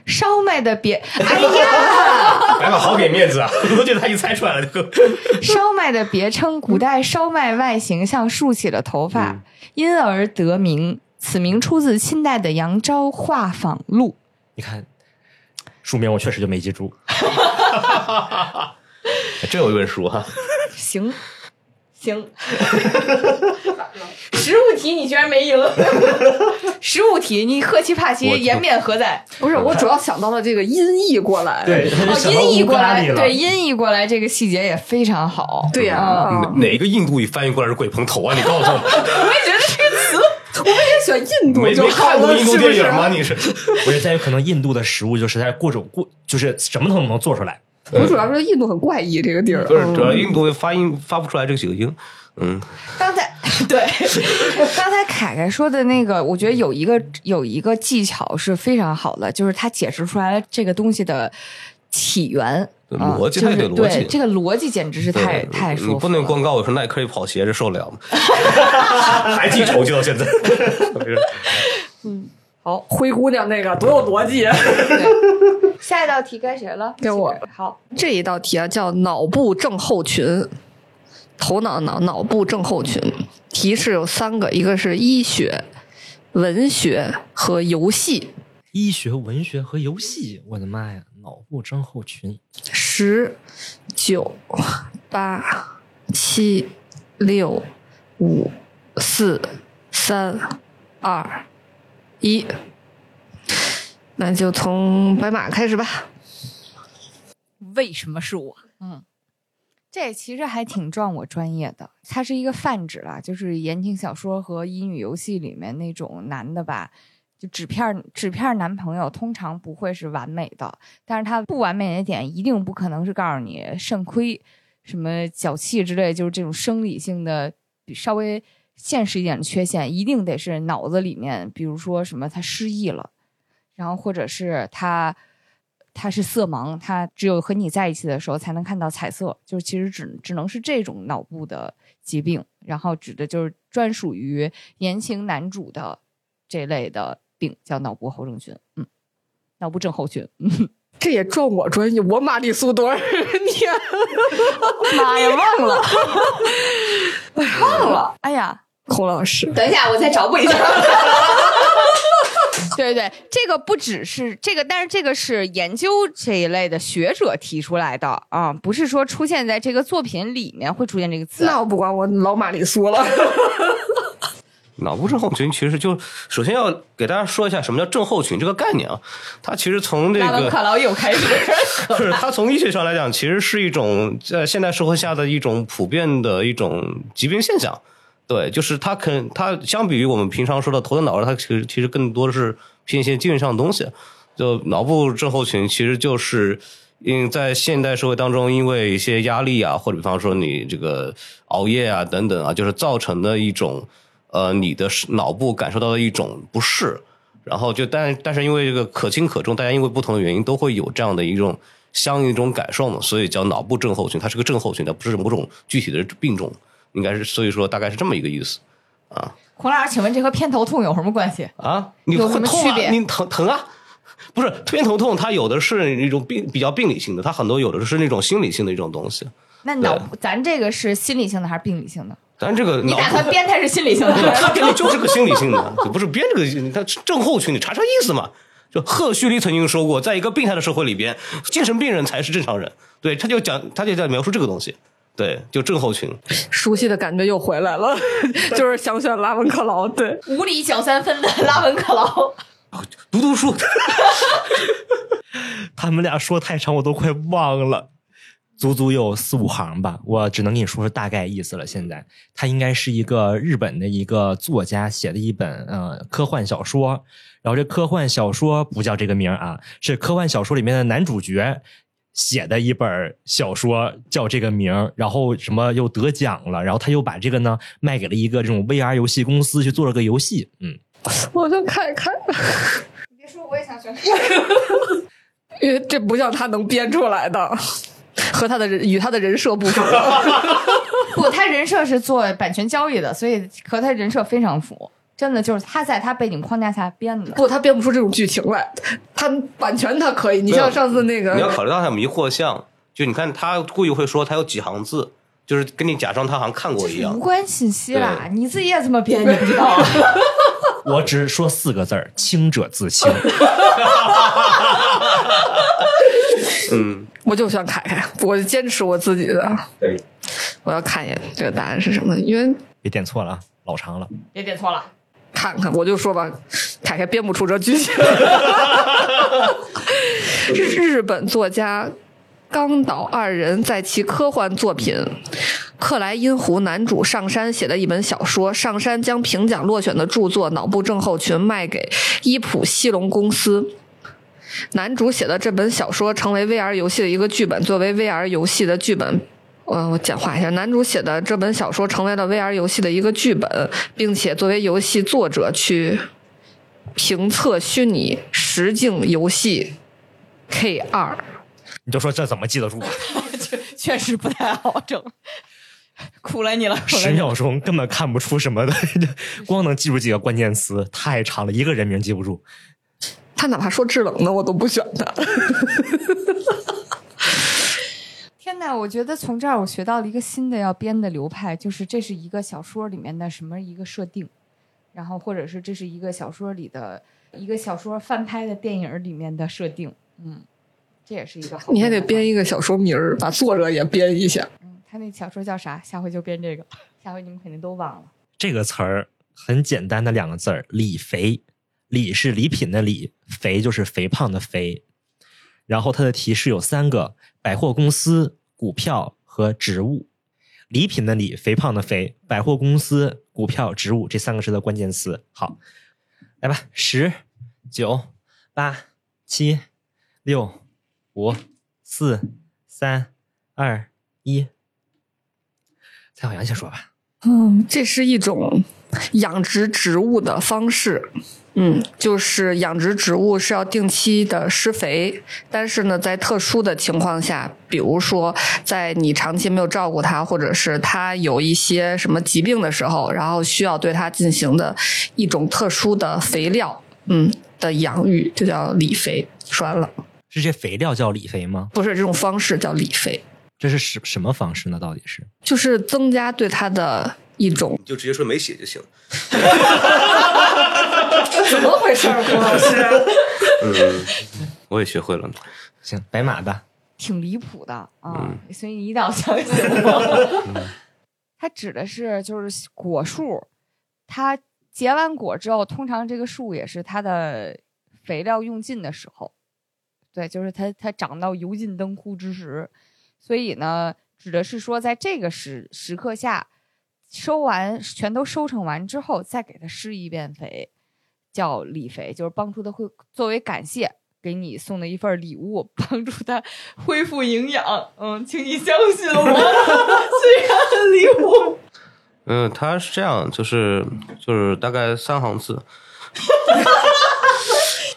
烧麦的别，哎呀，白马好给面子啊！我都觉得他一猜出来了就。烧麦的别称，古代烧麦外形像竖起的头发，因而得名。此名出自清代的《扬州画舫录你看，书名我确实就没记住。真有一本书哈、》。行，行。实物题你居然没赢，实物题你赫奇帕奇我颜面何在？不是，我主要想到了这个音译过来。对，音译过来。对，音译过来这个细节也非常好。对呀、嗯啊哪个印度语翻译过来是鬼蓬头啊？你告诉我，我也觉得这个词我们也选印度没没就好了，看过印度是不是？电影吗？你是？我觉得在于可能印度的食物就是在各种过，就是什么都能做出来。我主要是印度很怪异这个地儿，不是，嗯主要印度发音发不出来这几个音。嗯，刚才 对，刚才凯凯说的那个，我觉得有一个有一个技巧是非常好的，就是他解释出来了这个东西的起源。逻辑就是还得逻辑对这个逻辑简直是太太舒。你不能光告诉我说耐克一跑鞋，这受得了吗？还记仇记到现在。嗯好，灰姑娘那个多有逻辑。对下一道题该谁了？该我好，这一道题啊叫脑部症候群，头脑脑脑部症候群。提示有三个，一个是医学、文学和游戏。医学、文学和游戏，我的妈呀！脑部症候群，十、九、八、七、六、五、四、三、二、一。那就从白马开始吧。为什么是我？嗯这其实还挺撞我专业的，它是一个泛指啦，就是言情小说和乙女游戏里面那种男的吧，就纸片儿纸片儿男朋友通常不会是完美的，但是他不完美的点一定不可能是告诉你肾亏、什么脚气之类，就是这种生理性的比稍微现实一点的缺陷，一定得是脑子里面，比如说什么他失忆了，然后或者是他。他是色盲，他只有和你在一起的时候才能看到彩色，就是其实只只能是这种脑部的疾病，然后指的就是专属于言情男主的这类的病，叫脑部后症群，嗯，脑部症候群，嗯，这也撞我专业，我玛丽苏多尔，你 妈呀，忘了，忘了，哎呀，孔老师，等一下，我再找补一下。对对对，这个不只是这个，但是这个是研究这一类的学者提出来的啊，不是说出现在这个作品里面会出现这个词。那我不管，我老玛丽苏了。脑部症候群其实就首先要给大家说一下什么叫症候群这个概念啊，它其实从这个卡劳又开始，是它从医学上来讲，其实是一种在现代社会下的一种普遍的一种疾病现象。对，就是它肯它相比于我们平常说的头疼脑热，它其实其实更多的是偏一些精神上的东西。就脑部症候群，其实就是因为在现代社会当中，因为一些压力啊，或者比方说你这个熬夜啊等等啊，就是造成的一种呃你的脑部感受到的一种不适。然后就但但是因为这个可轻可重，大家因为不同的原因都会有这样的一种相应一种感受嘛，所以叫脑部症候群，它是个症候群，它不是某种具体的病种。应该是，所以说大概是这么一个意思啊孔老师，请问这和偏头痛有什么关系？啊！你会痛啊？区别你疼疼啊？不是偏头痛，它有的是一种病比较病理性的，它很多有的是那种心理性的一种东西。那脑咱这个是心理性的还是病理性的？咱这个脑你打算编它是心理性的？它肯定就是个心理性的，不是编这个，它症候群，你查查意思嘛。就赫胥黎曾经说过，在一个病态的社会里边，精神病人才是正常人。对，他就讲，他就在描述这个东西。对，就症候群。熟悉的感觉又回来了，就是想选拉文克劳。对，无理小三分的拉文克劳。读读书，他们俩说太长，我都快忘了，足足有四五行吧。我只能跟你说说大概意思了。现在，他应该是一个日本的一个作家写的一本呃科幻小说。然后这科幻小说不叫这个名儿啊，是科幻小说里面的男主角写的一本小说叫这个名，然后什么又得奖了，然后他又把这个呢卖给了一个这种 VR 游戏公司去做了个游戏。嗯，我想看一看，你别说，我也想学。因为这不像他能编出来的，和他的人与他的人设不符。不，他人设是做版权交易的，所以和他人设非常符。真的就是他在他背景框架下编的。不，他编不出这种剧情来。他版权他可以，你像上次那个你要，考虑到他迷惑项，就你看他故意会说他有几行字，就是跟你假装他好像看过一样无。关信息啦，你自己也这么编，你不知道？啊 我只说四个字儿：清者自清。嗯，我就想凯凯，我就坚持我自己的。对，我要看一眼这个答案是什么，因为别点错了啊，老长了。别点错了。看看，我就说吧，凯凯编不出这剧情。日本作家冈岛二人在其科幻作品《克莱因湖》男主上山写的一本小说，上山将评奖落选的著作《脑部症候群》卖给伊普西龙公司。男主写的这本小说成为 VR 游戏的一个剧本，作为 VR 游戏的剧本呃，我简化一下，男主写的这本小说成为了 VR 游戏的一个剧本，并且作为游戏作者去评测虚拟实境游戏 K 二。你就说这怎么记得住？确实不太好整，苦了你了 十。秒钟根本看不出什么的，光能记住几个关键词，太长了，一个人名记不住。他哪怕说制冷的，我都不选他。天哪，我觉得从这儿我学到了一个新的要编的流派，就是这是一个小说里面的什么一个设定，然后或者是这是一个小说里的一个小说翻拍的电影里面的设定。嗯，这也是一个好。你还得编一个小说名儿，把作者也编一下。嗯，他那小说叫啥？下回就编这个，下回你们肯定都忘了。这个词儿很简单的两个字儿，礼肥。李是礼品的李，肥就是肥胖的肥。然后它的提示有三个：百货公司、股票和植物。礼品的礼，肥胖的肥，百货公司、股票、植物这三个是的关键词。好，来吧，十、九、八、七、六、五、四、三、二、一。蔡小阳先说吧。嗯，这是一种养殖植物的方式。嗯，就是养殖植物是要定期的施肥，但是呢，在特殊的情况下，比如说在你长期没有照顾它，或者是它有一些什么疾病的时候，然后需要对它进行的一种特殊的肥料，嗯的养育，就叫理肥。说完了，是这肥料叫理肥吗？不是这种方式叫理肥，这是什什么方式呢？到底是？就是增加对它的一种就直接说没写就行。怎么回事儿，郭老师？嗯，我也学会了呢。行，白马的。挺离谱的啊，所以你一定要相信我。它指的是就是果树，它结完果之后，通常这个树也是它的肥料用尽的时候，对，就是它它长到油尽灯枯之时，所以呢，指的是说在这个时时刻下，收完全都收成完之后，再给它施一遍肥，叫李肥，就是帮助他会作为感谢。给你送的一份礼物，帮助他恢复营养。嗯，请你相信我，虽然很离谱。嗯，他是这样，就是就是大概三行字。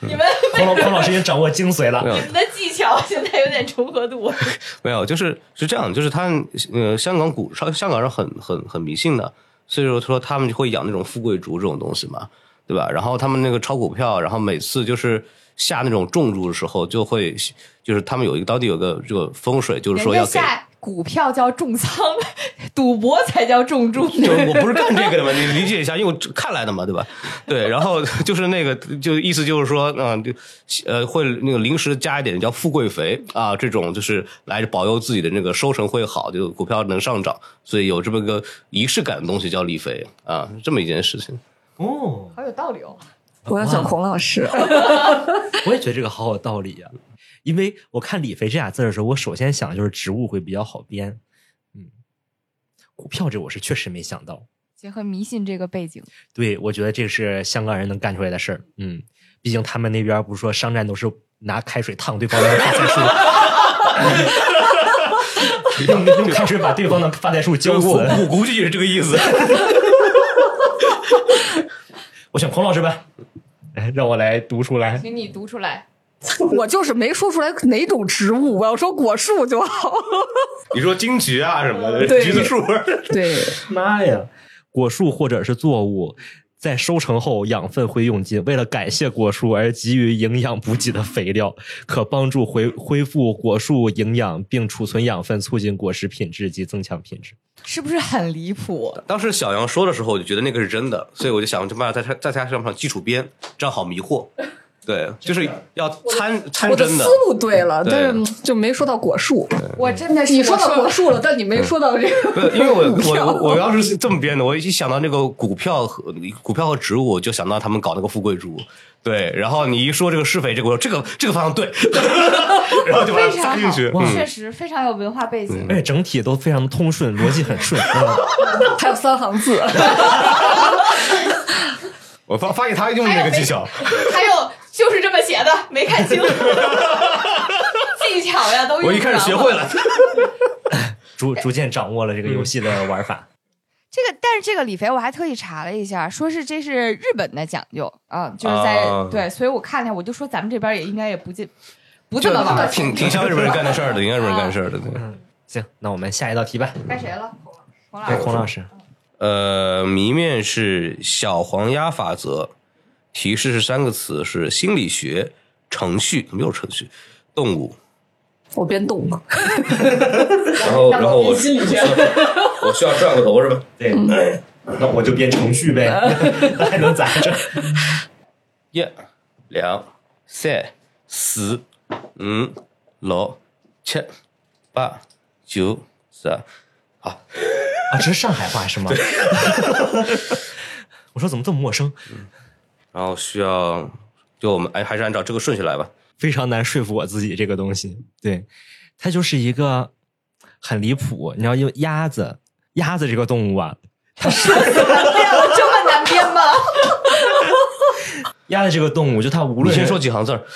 你们孔老孔老师已经掌握精髓了。你们的技巧现在有点重合度。没有，就是是这样，就是他呃，香港古香香港人很很很迷信的，所以说说他们就会养那种富贵竹这种东西嘛，对吧？然后他们那个炒股票，然后每次就是。下那种重注的时候，就会就是他们有一个当地有个这个风水，就是说要下股票叫重仓，赌博才叫重注。就我不是干这个的嘛，你理解一下，因为我看来的嘛，对吧？对，然后 就是那个，就意思就是说，嗯，呃，会那个临时加一点叫富贵肥啊，这种就是来保佑自己的那个收成会好，就股票能上涨，所以有这么个仪式感的东西叫立肥啊，这么一件事情。哦，好有道理哦。我要讲孔老师，我也觉得这个好有道理呀。因为我看“理肥”这俩字的时候，我首先想的就是植物会比较好编。嗯，股票这我是确实没想到。结合迷信这个背景，对，我觉得这是香港人能干出来的事儿。嗯，毕竟他们那边不是说商战都是拿开水烫对方的发财树，用用开水把对方的发财树浇死。我估计也是这个意思。我选孔老师吧。哎，让我来读出来，请你读出来。我就是没说出来哪种植物，我要说果树就好。你说金桔啊什么的，橘子树。对，妈呀，果树或者是作物，在收成后养分会用尽，为了感谢果树而给予营养补给的肥料，可帮助恢恢复果树营养，并储存养分，促进果实品质及增强品质。是不是很离谱？当时小杨说的时候，我就觉得那个是真的，所以我就想，就把它在在他上上基础编，这样好迷惑。对，就是要参参真的。思路对了，但是就没说到果树。我真的是你说到果树了，但你没说到这个。因为我我我要是这么编的，我一想到那个股票和股票和植物，就想到他们搞那个富贵竹。对，然后你一说这个施肥，这个我说这个这个方向对，然后就把它加进去。确实非常有文化背景，而且整体都非常的通顺，逻辑很顺。还有三行字。我发发现他用这个技巧，还有就是这么写的，没看清。技巧呀，都我一开始学会了，逐逐渐掌握了这个游戏的玩法。这个，但是这个李肥我还特意查了一下，说是这是日本的讲究啊，就是在对，所以我看见我就说咱们这边也应该也不进不这么玩，挺挺像日本人干的事儿的，应该日本人干的事儿的。对，行，那我们下一道题吧。该谁了？孔老师。孔老师。呃，谜面是小黄鸭法则，提示是三个词，是心理学、程序，没有程序，动物。我编动物。然后，然后我心理学，我需要转个头是吧？对，那我就编程序呗，那还能咋着？一、两、三、四、五、六七八九十，好，啊，这是上海话是吗？我说怎么这么陌生？然后需要就我们哎还是按照这个顺序来吧。非常难说服我自己这个东西。对，它就是一个很离谱。你知道，因为鸭子，鸭子这个动物啊，这么难编吗？鸭子这个动物，就它无论你先说几行字儿，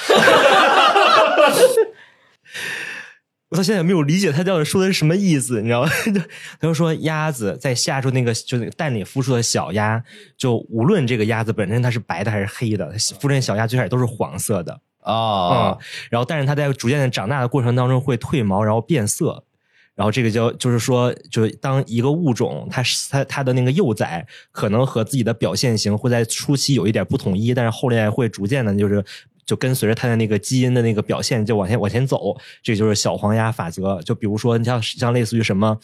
我到现在也没有理解他到底说的是什么意思，你知道吗？就他就说鸭子在下出那个就那个蛋里孵出的小鸭，就无论这个鸭子本身它是白的还是黑的，孵出来小鸭最开始都是黄色的，啊嗯，然后但是它在逐渐的长大的过程当中会褪毛，然后变色。然后这个叫就是说，就当一个物种，它它它的那个幼崽可能和自己的表现型会在初期有一点不统一，但是后来会逐渐的，就是就跟随着它的那个基因的那个表现就往前往前走，这就是小黄鸭法则。就比如说，你像像类似于什么。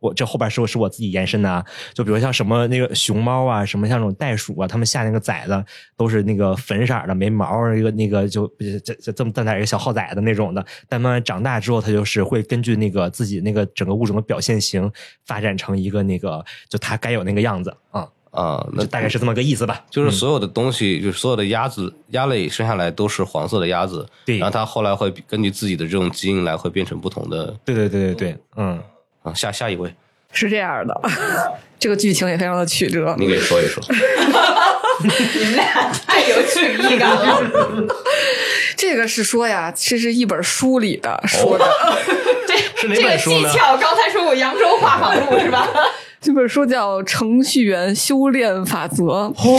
我这后边是是我自己延伸的啊，就比如像什么那个熊猫啊，什么像那种袋鼠啊，它们下那个崽子都是那个粉色的，没毛，一个那个就这这这么蛋蛋一个小耗崽的那种的。但慢慢长大之后，它就是会根据那个自己那个整个物种的表现型，发展成一个那个就它该有那个样子啊，啊，那就大概是这么个意思吧。就是所有的东西，就是所有的鸭子、鸭类生下来都是黄色的鸭子，对然后它后来会根据自己的这种基因来，会变成不同的对对对对对，嗯，啊。下下一位，是这样的，这个剧情也非常的曲折。你给说一说。你们俩太有曲艺感了。这个是说呀，这是一本书里的说的，是哪这个本书呢？技巧，刚才说过扬州画舫录是吧？这本书叫《程序员修炼法则》。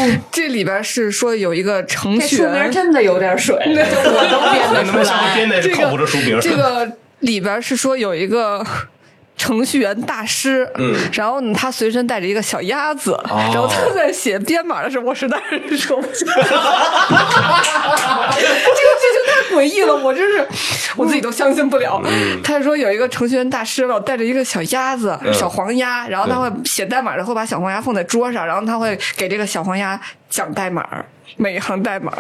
这里边是说有一个程这书名序员，真的有点水，就 我都编得出来。这靠谱的书名？这个里边是说有一个。程序员大师，嗯。然后呢，他随身带着一个小鸭子，然后他在写编码的时候，我实在是受不下去，这个剧情太诡异了，我真是我自己都相信不了。他说有一个程序员大师了，带着一个小鸭子，小黄鸭，然后他会写代码的时候把小黄鸭放在桌上，然后他会给这个小黄鸭讲代码，每一行代码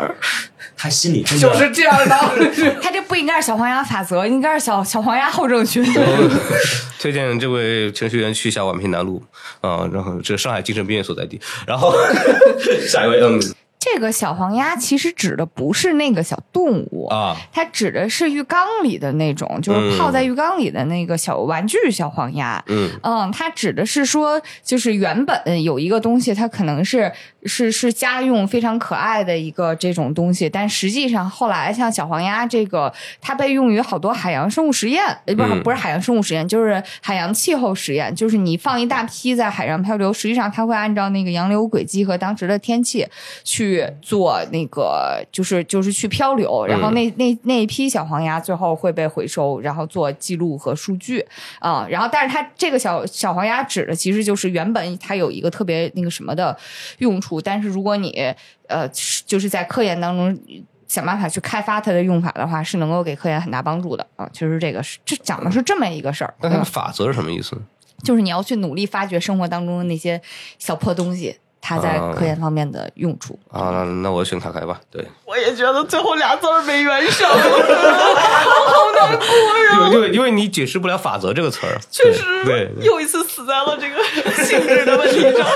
他心里真的就是这样的。他这不应该是小黄鸭法则，应该是小小黄鸭后正群。推荐这位程序员去一下宛平南路啊，然后这是上海精神病院所在地。然后 下一位，嗯这个小黄鸭其实指的不是那个小动物啊，它指的是浴缸里的那种，就是泡在浴缸里的那个小玩具小黄鸭。嗯嗯，它指的是说，就是原本有一个东西，它可能是是是家用非常可爱的一个这种东西，但实际上后来像小黄鸭这个，它被用于好多海洋生物实验，呃，不是、嗯不是海洋生物实验，就是海洋气候实验，就是你放一大批在海上漂流，实际上它会按照那个洋流轨迹和当时的天气去做那个，就是就是去漂流，然后那那那一批小黄鸭最后会被回收，然后做记录和数据啊、然后但是它这个小小黄鸭指的其实就是原本它有一个特别那个什么的用处，但是如果你呃就是在科研当中。想办法去开发它的用法的话，是能够给科研很大帮助的啊！其实这个是这讲的是这么一个事儿，那它的嗯法则是什么意思？就是你要去努力发掘生活当中的那些小破东西，它在啊科研方面的用处。啊，那那我选卡牌吧。对，我也觉得最后俩字儿没圆上，因为因为因为你解释不了法则这个词儿，确实对。对又一次死在了这个性质的问题上。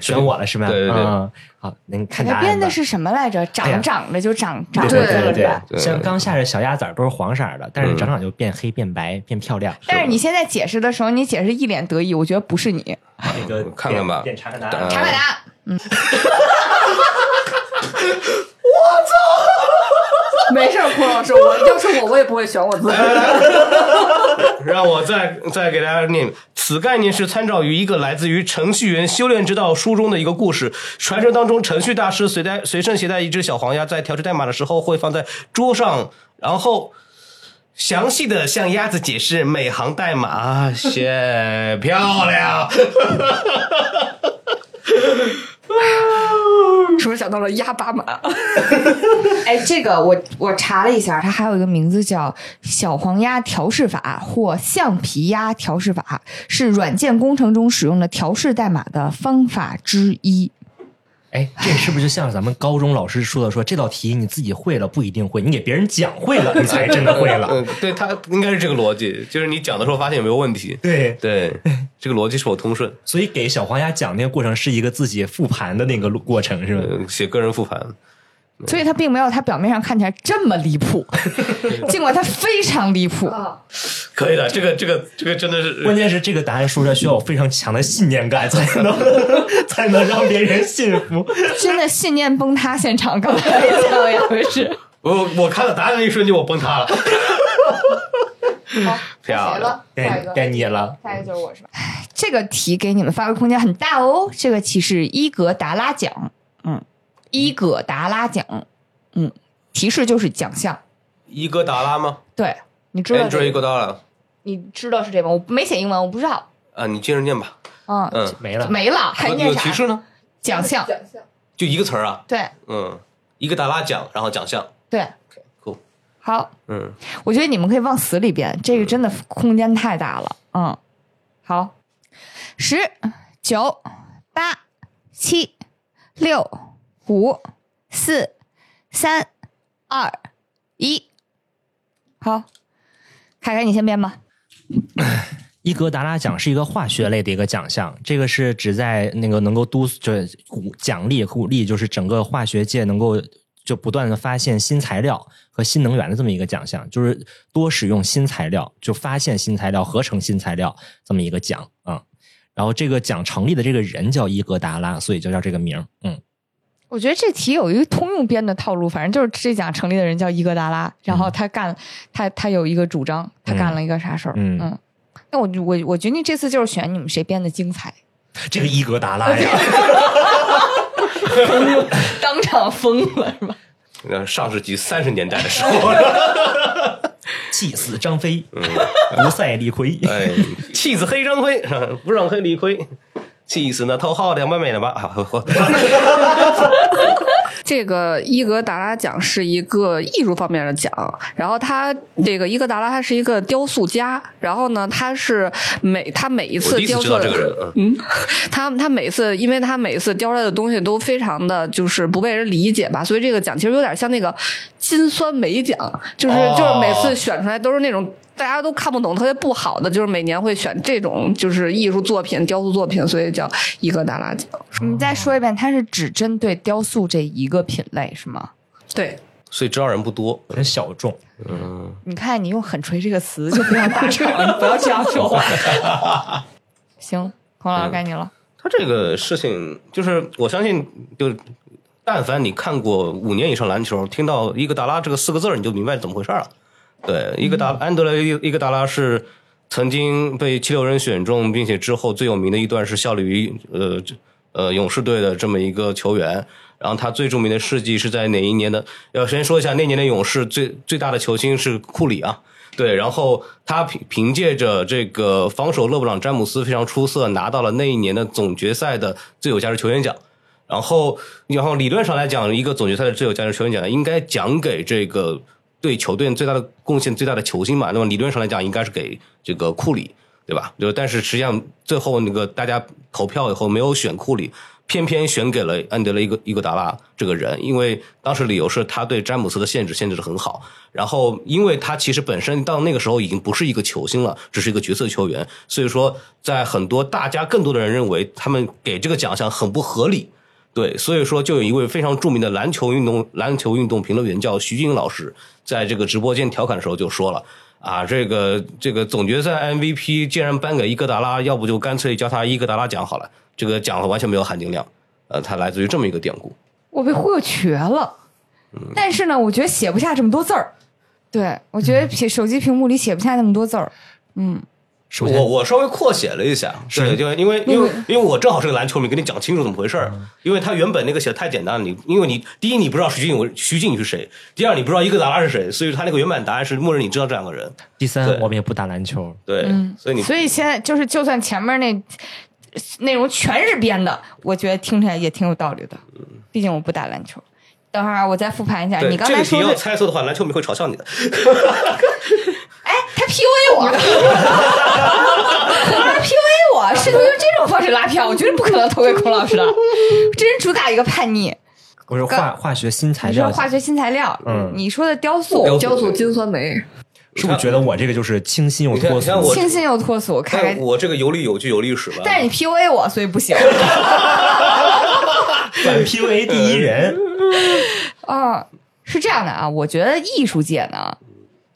选我了是吧？对对对，嗯，好，您看答案吧它编的是什么来着？长长的就长长对着对对了吧？对像刚下的小鸭子儿都是黄色儿的，但是嗯长长就变黑、变白、变漂亮。但是你现在解释的时候，你解释一脸得意，我觉得不是你。那个看看吧点查看答。查看答案，没事儿，孔老师，我要是我，我也不会选我自己。让我再再给大家念。此概念是参照于一个来自于《程序员修炼之道》书中的一个故事。传说当中，程序大师随带随身携带一只小黄鸭，在调制代码的时候会放在桌上，然后详细的向鸭子解释每行代码。写漂亮，是不是想到了鸭巴马？哎，这个我我查了一下，它还有一个名字叫小黄鸭调试法或橡皮鸭调试法，是软件工程中使用的调试代码的方法之一。哎，这是不是就像咱们高中老师说的说，这道题你自己会了不一定会，你给别人讲会了，你才真的会了。嗯，对他应该是这个逻辑，就是你讲的时候发现有没有问题。对，对，这个逻辑是否通顺？所以给小黄鸭讲那个过程是一个自己复盘的那个过程，是吧？呃，写个人复盘，所以他并没有他表面上看起来这么离谱，尽管他非常离谱。可以的。这个这个这个真的是关键是这个答案说出来需要有非常强的信念感，才能 才能让别人信服。真的信念崩塌现场，刚才小杨是。我我看到答案的一瞬间，我崩塌了。好，漂亮谁了？下一该个，该你了。下一个就是我是吧？唉这个题给你们发挥空间很大哦。这个题是伊格达拉奖，嗯，伊格达拉奖，嗯，提示就是奖项。伊格达拉吗对，你知道这个？你知道是这吗？我没写英文，我不知道。啊，你接着念吧。嗯，嗯，没了，没了，还有念啥？有提示呢？奖项。就一个词儿啊。对嗯，一个达拉奖，然后奖项。对，酷。好，嗯，我觉得你们可以往死里编，这个真的空间太大了。嗯，好，十九八七六五四三二一，好，凯凯你先编吧。伊格达拉奖是一个化学类的一个奖项，这个是指在那个能够督就是鼓奖励鼓励，就是整个化学界能够就不断的发现新材料和新能源的这么一个奖项，就是多使用新材料，就发现新材料、合成新材料这么一个奖啊、嗯。然后这个奖成立的这个人叫伊格达拉，所以就叫这个名儿。嗯，我觉得这题有一个通用编的套路，反正就是这讲成立的人叫伊戈达拉，然后他干他他有一个主张，他干了一个啥事儿，嗯嗯。那我我我决定这次就是选你们谁编的精彩，这个伊格达拉呀，当场疯了是吧？呃，上世纪三十年代的时候，气死张飞，不赛李逵。哎，气死黑张飞，不让黑李逵，气死那头号两百美了吧？啊 这个伊格达拉奖是一个艺术方面的奖，然后他这个伊格达拉他是一个雕塑家，然后呢，他是每他每一次雕塑道这个人，嗯，嗯，他他每次，因为他每次雕出来的东西都非常的就是不被人理解吧，所以这个奖其实有点像那个金酸梅奖，就是、哦就是每次选出来都是那种大家都看不懂、特别不好的，就是每年会选这种就是艺术作品、雕塑作品，所以叫伊格达拉奖。你再说一遍，它是只针对雕塑这一个品类是吗？对，所以知道人不多。很小众，嗯，你看你用“狠锤”这个词就不要大场，你不要这样说话。行，孔老师该你了。他这个事情就是我相信，就但凡你看过五年以上篮球，听到伊戈达拉这个四个字儿，你就明白怎么回事了。对，伊戈达安德雷伊戈达拉是曾经被七六人选中，并且之后最有名的一段是效力于呃这呃勇士队的这么一个球员。然后他最著名的事迹是在哪一年的？要先说一下，那年的勇士最最大的球星是库里啊。对，然后他凭凭借着这个防守勒布朗詹姆斯非常出色，拿到了那一年的总决赛的最有价值球员奖。然后，然后理论上来讲，一个总决赛的最有价值球员奖应该奖给这个对球队最大的贡献最大的球星嘛。那么理论上来讲，应该是给这个库里，对吧？就但是实际上最后那个大家投票以后没有选库里，偏偏选给了安德雷伊伊戈达拉这个人，因为当时理由是他对詹姆斯的限制限制的很好，然后因为他其实本身到那个时候已经不是一个球星了，只是一个角色球员，所以说在很多大家更多的人认为他们给这个奖项很不合理。对，所以说就有一位非常著名的篮球运动篮球运动评论员叫徐晶老师，在这个直播间调侃的时候就说了啊，这个这个总决赛 MVP 既然颁给伊戈达拉，要不就干脆叫他伊戈达拉奖好了，这个奖完全没有含金量。呃，它来自于这么一个典故。我被忽悠瘸了，但是呢，我觉得写不下这么多字儿。对，我觉得写手机屏幕里写不下那么多字儿。首先我我稍微扩写了一下，是，就因为因为因为我正好是个篮球迷，跟你讲清楚怎么回事儿。因为他原本那个写的太简单了，你因为你第一你不知道徐静徐静是谁，第二你不知道伊戈达拉是谁，所以他那个原版答案是默认你知道这两个人。第三，我们也不打篮球，对，所以你所以现在就是，就算前面那内容全是编的，我觉得听起来也挺有道理的。毕竟我不打篮球。等会儿啊我再复盘一下，你刚这个题要猜错的话，篮球迷会嘲笑你的。哎，他 PUA 我，他 PUA 我，试图用这种方式拉票，我绝对不可能投给孔老师的。这人主打一个叛逆，我是化化学新材你说料，化学新材料，嗯你说的雕塑，雕雕塑金酸梅，是不是觉得我这个就是清新又脱俗？清新又脱俗，开我这个有理有据有历史吧？但是你 PUA 我，所以不行。反 PUA 第一人，啊，是这样的啊，我觉得艺术界呢，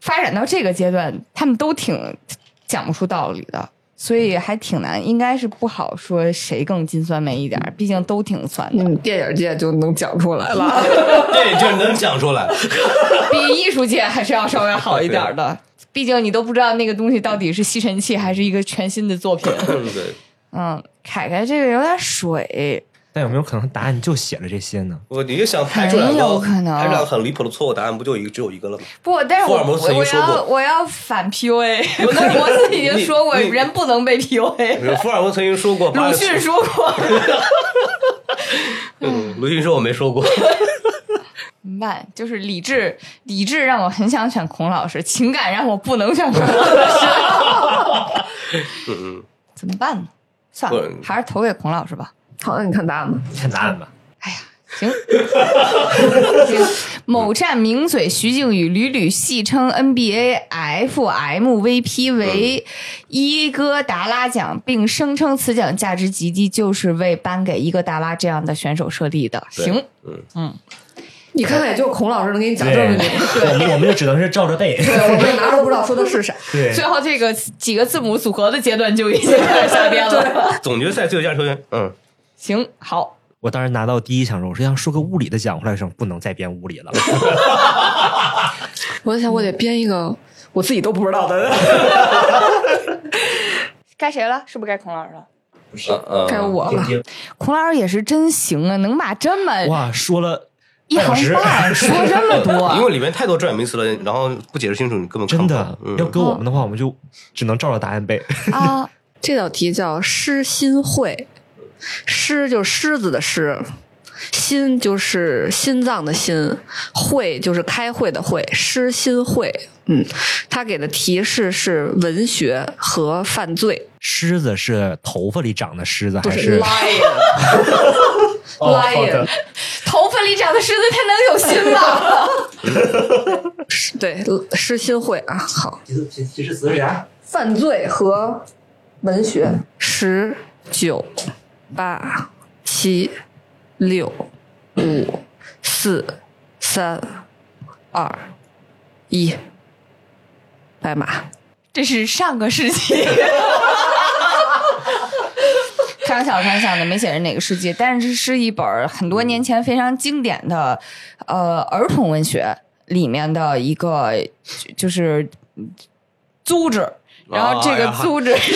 发展到这个阶段，他们都挺讲不出道理的，所以还挺难，应该是不好说谁更金酸梅一点，毕竟都挺酸的，嗯，电影界就能讲出来了。电影就能讲出来。比艺术界还是要稍微好一点的。毕竟你都不知道那个东西到底是吸尘器还是一个全新的作品。对，嗯，凯凯这个有点水，但有没有可能答案就写了这些呢？我你就想排出两很个有可能排出两个很离谱的错误答案，不就一个只有一个了吗？不，但是我福尔摩斯我说过要我要反 PUA，福尔摩斯已经说过，人不能被 PUA。福尔摩斯曾经说过，鲁迅说过，嗯，鲁迅说我没说过。怎么办？就是理智，理智让我很想选孔老师，情感让我不能选孔老师。嗯嗯，怎么办呢？算了，还是投给孔老师吧。好，那你看答案吧。你看答案吧。哎呀，行，行。某站名嘴徐静宇屡屡戏称 NBA FMVP 为伊戈达拉奖，并声称此奖价值极低，就是为颁给伊戈达拉这样的选手设立的。行，嗯嗯，你看看，也就孔老师能给你讲对，正经。我们我们就只能是照着背。对，我们哪都不知道说的是啥。对最后这个几个字母组合的阶段就已经开始下边了。总决赛最佳球员，嗯，行，好，我当时拿到第一奖的时候，我说想说个物理的奖，后来说不能再编物理了。我在想，我得编一个我自己都不知道的。该谁了？是不是该孔老师了？不是，该我了。孔老师也是真行啊，能把这么哇，说了一行半说这么多，因为里面太多专业名词了，然后不解释清楚，你根本看真的。嗯要搁我们的话，我们就只能照着答案背。啊，这道题叫诗心会，诗就是狮子的狮，心就是心脏的心，会就是开会的会，诗心会。嗯，他给的提示是文学和犯罪，狮子是头发里长的狮子，还是 lion 哦好 lion 头发里长的狮子，它能有心吗？对诗心会啊。好，提示词是啥？犯罪和文学，十九八七六五四三二一，白马。这是上个世纪。开玩笑，开玩笑的，没写是哪个世纪，但是是一本很多年前非常经典的呃儿童文学里面的一个就就是租制。然后这个哎呀租制是，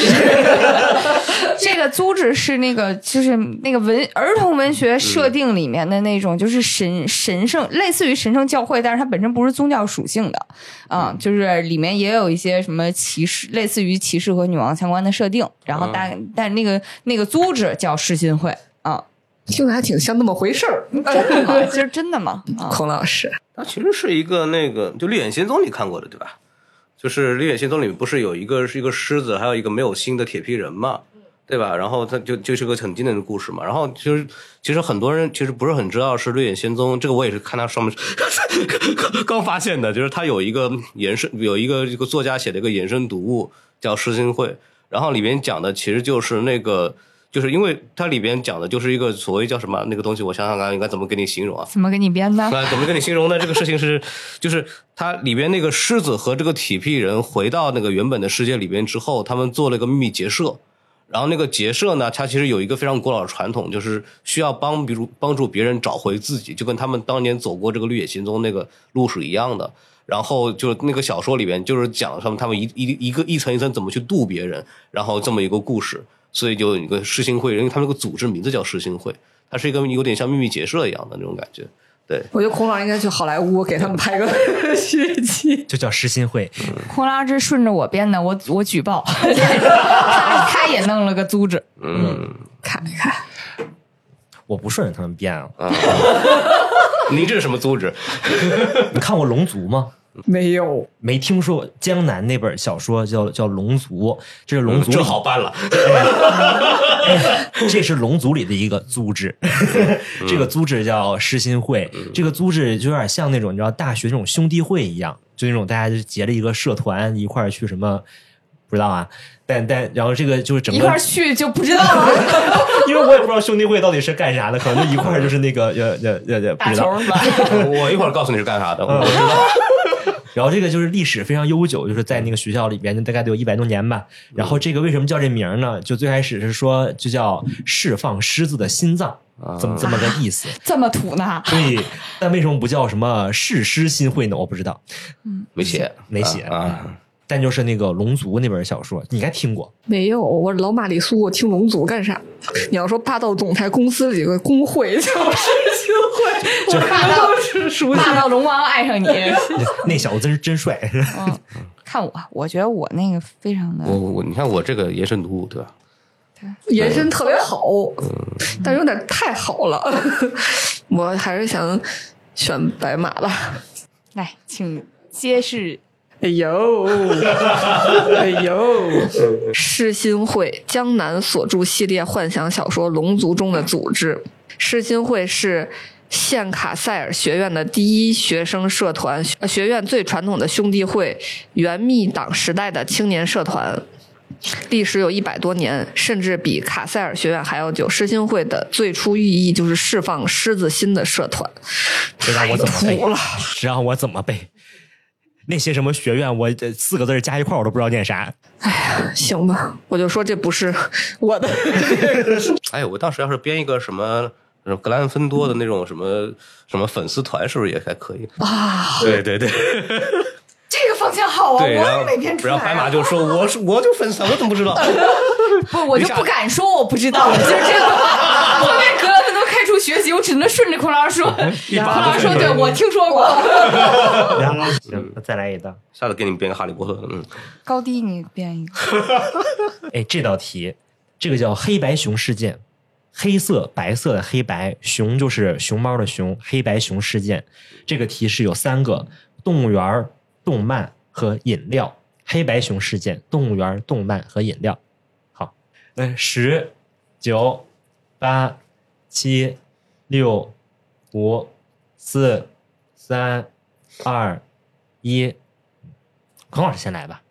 这个租制是那个就是那个文儿童文学设定里面的那种，就是神神圣，类似于神圣教会，但是它本身不是宗教属性的，啊、就是里面也有一些什么骑士，类似于骑士和女王相关的设定。然后但、但那个那个租制叫世新会啊，听着还挺像那么回事儿。真的吗？其实真的吗？啊，孔老师，它其实是一个那个，就《绿野仙踪》你看过的对吧？就是《绿野仙踪》里面不是有一个是一个狮子，还有一个没有心的铁皮人嘛，对吧？然后它就就是个很经典的故事嘛。然后其实其实很多人其实不是很知道是《绿野仙踪》，这个我也是看它上面 刚发现的，就是它有一个延伸，有一个这个作家写的一个延伸读物叫《诗心会》，然后里面讲的其实就是那个。就是因为它里边讲的就是一个所谓叫什么那个东西，我想想看应该怎么给你形容啊？怎么给你编的？那怎么跟你形容呢？这个事情是，就是它里边那个狮子和这个铁皮人回到那个原本的世界里边之后，他们做了一个秘密结社。然后那个结社呢，它其实有一个非常古老的传统，就是需要帮，比如帮助别人找回自己，就跟他们当年走过这个绿野仙踪那个路是一样的。然后就那个小说里边就是讲他们他们一一一个一层一层怎么去渡别人，然后这么一个故事。所以就有一个诗心会，因为他们那个组织名字叫诗心会，它是一个有点像秘密结社一样的那种感觉。对，我觉得孔老师应该去好莱坞给他们拍个 续集。就叫诗心会。孔老师顺着我编的，我我举报，他他也弄了个组织。嗯，看一看，我不顺着他们编啊。您这是什么组织？你看过《龙族》吗？没有，没听说过江南那本小说叫叫《龙族》，这是《龙族》正好办了，这是龙族里的一个组织，这个组织叫诗心会，这个组织就有点像那种你知道大学那种兄弟会一样，就那种大家就结了一个社团一块儿去什么。不知道啊，但但然后这个就是整个一块去就不知道了。因为我也不知道兄弟会到底是干啥的，可能就一块就是那个呃呃呃呃，不知道？我一会儿告诉你是干啥的。嗯我知道，然后这个就是历史非常悠久，就是在那个学校里边，就大概得有一百多年吧。然后这个为什么叫这名呢？就最开始是说就叫释放狮子的心脏，这么这么个意思。这么土呢？对，但为什么不叫什么誓师心会呢？我不知道，嗯没写，没写啊。但就是那个《龙族》那本小说，你应该听过。没有。我老玛丽苏，我听龙族干啥？你要说霸道总裁公司里有个 工会就是新会，我看到是熟悉霸道龙王爱上你。那小子真是真帅，嗯，看我，我觉得我那个非常的我我你看我这个延伸读物对吧？延伸特别好，但有点太好了。我还是想选白马吧。来，请揭示。哎呦，哎呦！诗心会江南所著系列幻想小说《龙族》中的组织。诗心会是现卡塞尔学院的第一学生社团，呃学院最传统的兄弟会，原密党时代的青年社团。历史有一百多年，甚至比卡塞尔学院还要久。诗心会的最初寓意就是释放狮子心的社团。这让我怎么背？这让我怎么背？那些什么学院，我这四个字加一块我都不知道念啥。哎呀行吧，我就说这不是 我的。哎，我当时要是编一个什么什么格兰芬多的那种什么什么粉丝团，是不是也还可以啊？对对对这个方向好啊，我然后也没编出来、啊。然后白马就说：“我是我就粉丝，我怎么不知道？不，我就不敢说我不知道，就是这个。学习，我只能顺着孔老师说。一孔老师说，对我听说过。行，再来一道。下次给你们编个哈利波特，嗯，高低你编一个。哎，这道题，这个叫黑白熊事件，黑色白色的黑白熊就是熊猫的熊，黑白熊事件。这个题是有三个：动物园、动漫和饮料。黑白熊事件、动物园、动漫和饮料。好，那十、九、八、七、六、五、四、三、二、一。孔老师先来吧。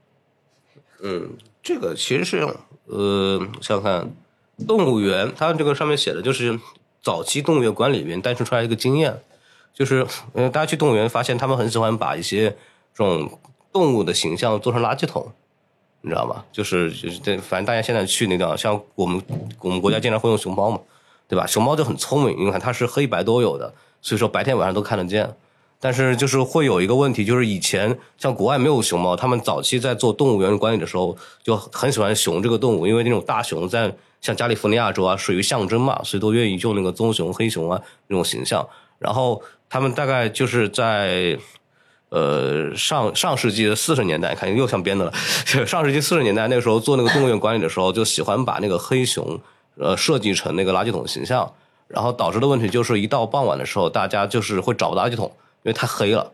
嗯，这个其实是呃，想想看，动物园它这个上面写的就是早期动物园管理员诞生出来一个经验，就是呃，大家去动物园发现他们很喜欢把一些这种动物的形象做成垃圾桶。你知道吗？就是就是这，反正大家现在去那地方，像我们我们国家经常会用熊猫嘛，对吧？熊猫就很聪明，你看它是黑白都有的，所以说白天晚上都看得见。但是就是会有一个问题，就是以前像国外没有熊猫，他们早期在做动物园管理的时候就很喜欢熊这个动物，因为那种大熊在像加利福尼亚州啊属于象征嘛，所以都愿意用那个棕熊、黑熊啊那种形象。然后他们大概就是在呃上上世纪的四十年代，看又像编的了。上世纪四十年代那个时候做那个动物园管理的时候，就喜欢把那个黑熊呃设计成那个垃圾桶形象，然后导致的问题就是一到傍晚的时候，大家就是会找不到垃圾桶，因为太黑了。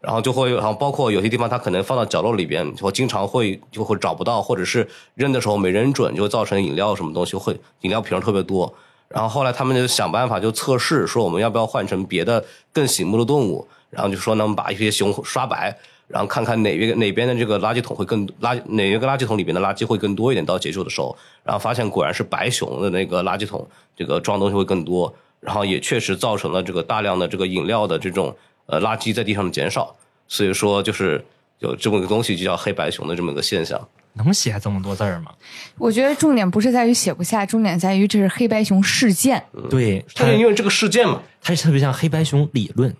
然后就会，然后包括有些地方它可能放到角落里边，就经常会就会找不到，或者是扔的时候没扔准，就会造成饮料什么东西会饮料瓶特别多。然后后来他们就想办法就测试，说我们要不要换成别的更醒目的动物，然后就说能，把一些熊刷白，然后看看哪边哪边的这个垃圾桶会更垃哪一个垃圾桶里面的垃圾会更多一点，到结束的时候，然后发现果然是白熊的那个垃圾桶这个装东西会更多，然后也确实造成了这个大量的这个饮料的这种呃垃圾在地上的减少，所以说就是有这么一个东西就叫黑白熊的这么一个现象。能写这么多字儿吗？我觉得重点不是在于写不下，重点在于这是黑白熊事件。对，它因为这个事件嘛，它特别像黑白熊理论。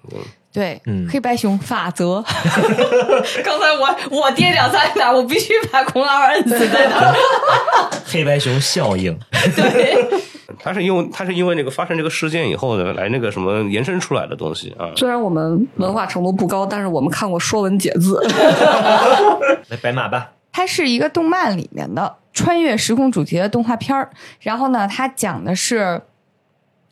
对，嗯黑白熊法则。刚才我我爹娘在哪儿，我必须把孔老二摁死在哪儿。黑白熊效应，对，它是因为它是因为那个发生这个事件以后的来那个什么延伸出来的东西啊。虽然我们文化程度不高，但是我们看过《说文解字》。来白马吧。它是一个动漫里面的穿越时空主题的动画片儿。然后呢，它讲的是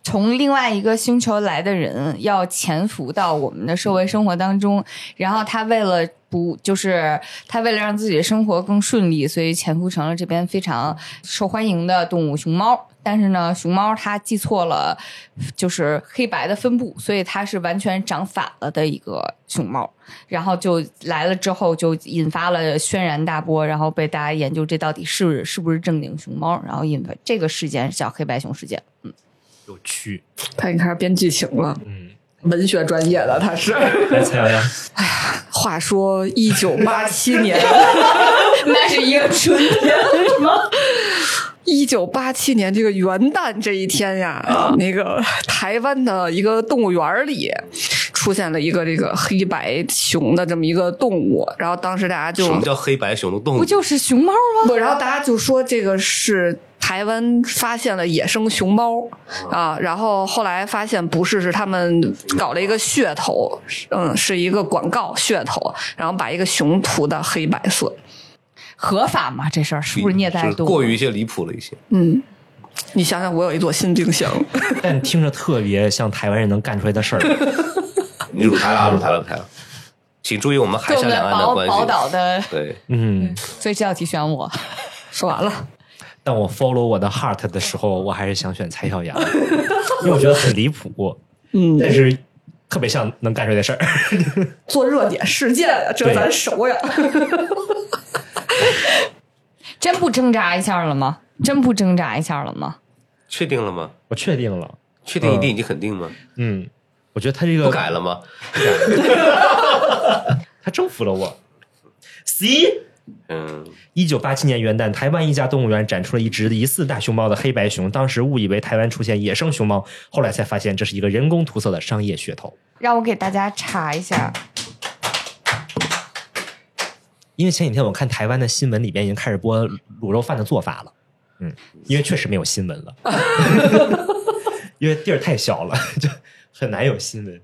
从另外一个星球来的人要潜伏到我们的社会生活当中，然后他为了不就是他为了让自己的生活更顺利，所以潜伏成了这边非常受欢迎的动物熊猫。但是呢，熊猫它记错了，就是黑白的分布，所以它是完全长反了的一个熊猫。然后就来了之后，就引发了轩然大波，然后被大家研究这到底是是不是正经熊猫，然后引发这个事件叫黑白熊事件。嗯，有趣。他已经开始编剧情了，嗯，文学专业的他是。来猜猜，话说一九八七年，那是一个春天，什么？一九八七年这个元旦这一天呀，那个台湾的一个动物园里出现了一个这个黑白熊的这么一个动物，然后当时大家就什么叫黑白熊的动物？不就是熊猫吗？不，然后大家就说这个是台湾发现了野生熊猫啊，然后后来发现不是，是他们搞了一个噱头，嗯，是一个广告噱头，然后把一个熊涂的黑白色，合法吗？这事儿是不是虐待是动物？过于一些离谱了一些。嗯。你想想，我有一座新冰箱，但听着特别像台湾人能干出来的事儿。你入台了，入台了，入台了。请注意我们海峡两岸的关系。宝岛的，对，嗯，所以这道题选我。说完了。当我 follow 我的 heart 的时候，我还是想选蔡小阳，因为我觉得很离谱，嗯，但是特别像能干出来的事儿。做热点事件呀，这对咱熟呀。真不挣扎一下了吗？真不挣扎一下了吗？确定了吗？我确定了，确定一定已经肯定吗？嗯，我觉得他这个不改了吗？他征服了我。C。嗯，一九八七年元旦，台湾一家动物园展出了一只疑似大熊猫的黑白熊，当时误以为台湾出现野生熊猫，后来才发现这是一个人工涂色的商业噱头。让我给大家查一下。因为前几天我看台湾的新闻里边已经开始播卤肉饭的做法了，嗯，因为确实没有新闻了，因为地儿太小了，就很难有新闻。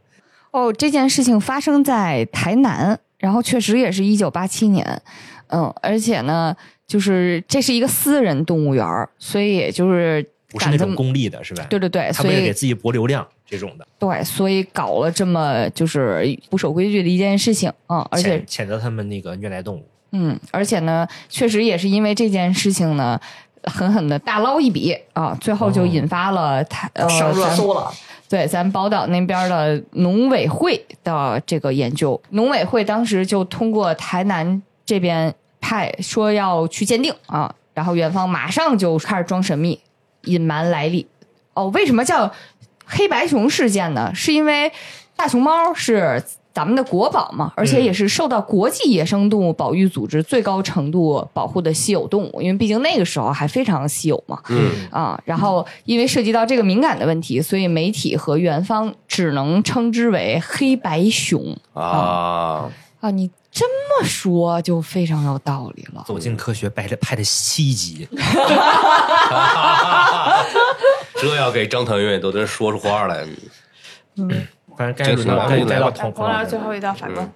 哦，这件事情发生在台南，然后确实也是一九八七年，嗯，而且呢，就是这是一个私人动物园，所以也就是不是那种公立的，是吧？对对对，他所以为了给自己博流量这种的，对，所以搞了这么就是不守规矩的一件事情，嗯，而且谴谴责他们那个虐待动物。嗯，而且呢，确实也是因为这件事情呢，狠狠的大捞一笔啊，最后就哦引发了台、呃上热搜了。对，咱宝岛那边的农委会的这个研究，农委会当时就通过台南这边派说要去鉴定啊，然后元芳马上就开始装神秘，隐瞒来历。哦，为什么叫黑白熊事件呢？是因为大熊猫是咱们的国宝嘛，而且也是受到国际野生动物保育组织最高程度保护的稀有动物，因为毕竟那个时候还非常稀有嘛。嗯啊，然后因为涉及到这个敏感的问题，所以媒体和园方只能称之为黑白熊啊，啊。你这么说就非常有道理了。走进科学拍的拍的七集，这要给张腾远都能说出话来。反正该轮到该该到童童老师了后一道法官，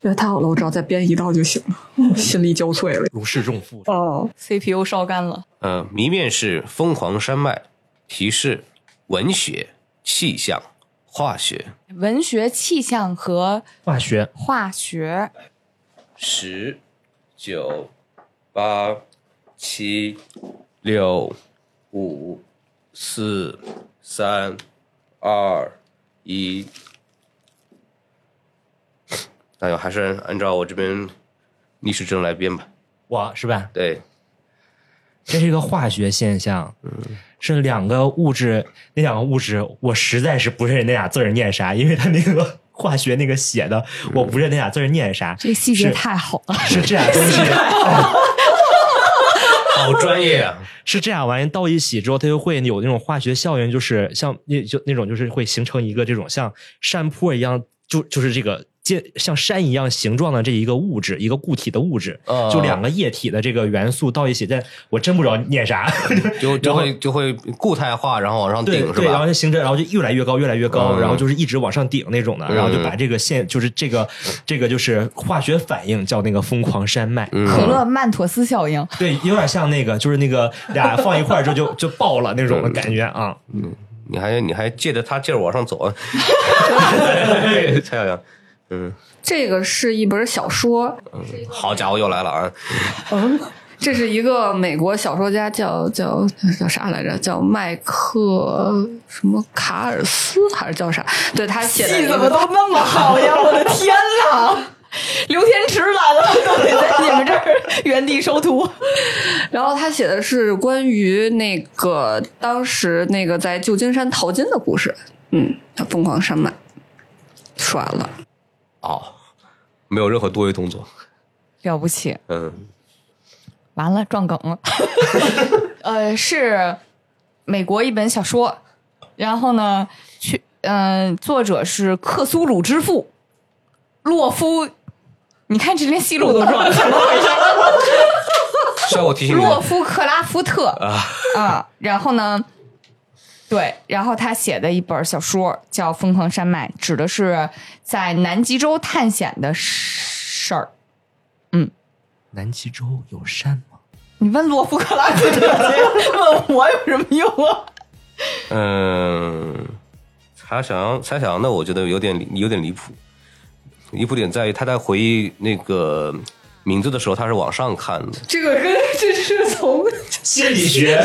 这太好了，我只要再编一道就行了，心力交瘁了。如释重负。哦，CPU 烧干了。呃，谜面是疯狂山脉，提示文学、气象、化学。文学、气象和化学化学，十、九、八、七、六、五、四、三、二、一。那就还是按照我这边逆时针来编吧。我是吧？对，这是一个化学现象，是两个物质，那两个物质我实在是不认识那俩字儿念啥，因为他那个 化学那个写的，我不认那俩字念啥。这个细节太好了。是这俩东西，好专业啊！是这俩玩意到一起之后，它就会有那种化学效应，就是像那就那种就是会形成一个这种像山坡一样，就就是这个。接像山一样形状的这一个物质，一个固体的物质，哦就两个液体的这个元素到一起，但我真不知道念啥，就就会就会固态化，然后往上顶是对，然后？就形成，然后就越来越高，越来越高，嗯然后就是一直往上顶那种的，嗯然后就把这个线，就是这个这个就是化学反应叫那个疯狂山脉，嗯可乐曼妥思效应，对，有点像那个，就是那个俩 放一块儿之后就就爆了那种的感觉啊。你还你还借着他劲儿往上走啊？蔡小阳，嗯这个是一本小说，嗯，好家伙又来了啊！嗯这是一个美国小说家叫叫叫啥来着？叫麦克什么卡尔斯还是叫啥？对他写的怎么都那么好呀！我的天哪！刘天池来了，都得在你们这儿原地收徒。然后他写的是关于那个当时那个在旧金山淘金的故事。嗯，叫疯狂山脉。说完了，哦，没有任何多余动作。了不起，嗯，完了撞梗了。呃，是美国一本小说，然后呢，去嗯、作者是克苏鲁之父洛夫。你看这连戏路都撞了，怎么回事？需要我提醒你？洛夫克拉夫特啊啊，然后呢，对，然后他写的一本小说叫《疯狂山脉》，指的是在南极洲探险的事儿。嗯南极洲有山吗？你问洛夫克拉夫特去，问我有什么用啊？嗯，猜小羊，猜小羊的，我觉得有点有点离谱。离谱点在于他在回忆那个名字的时候，他是往上看的。这个跟这是从心理学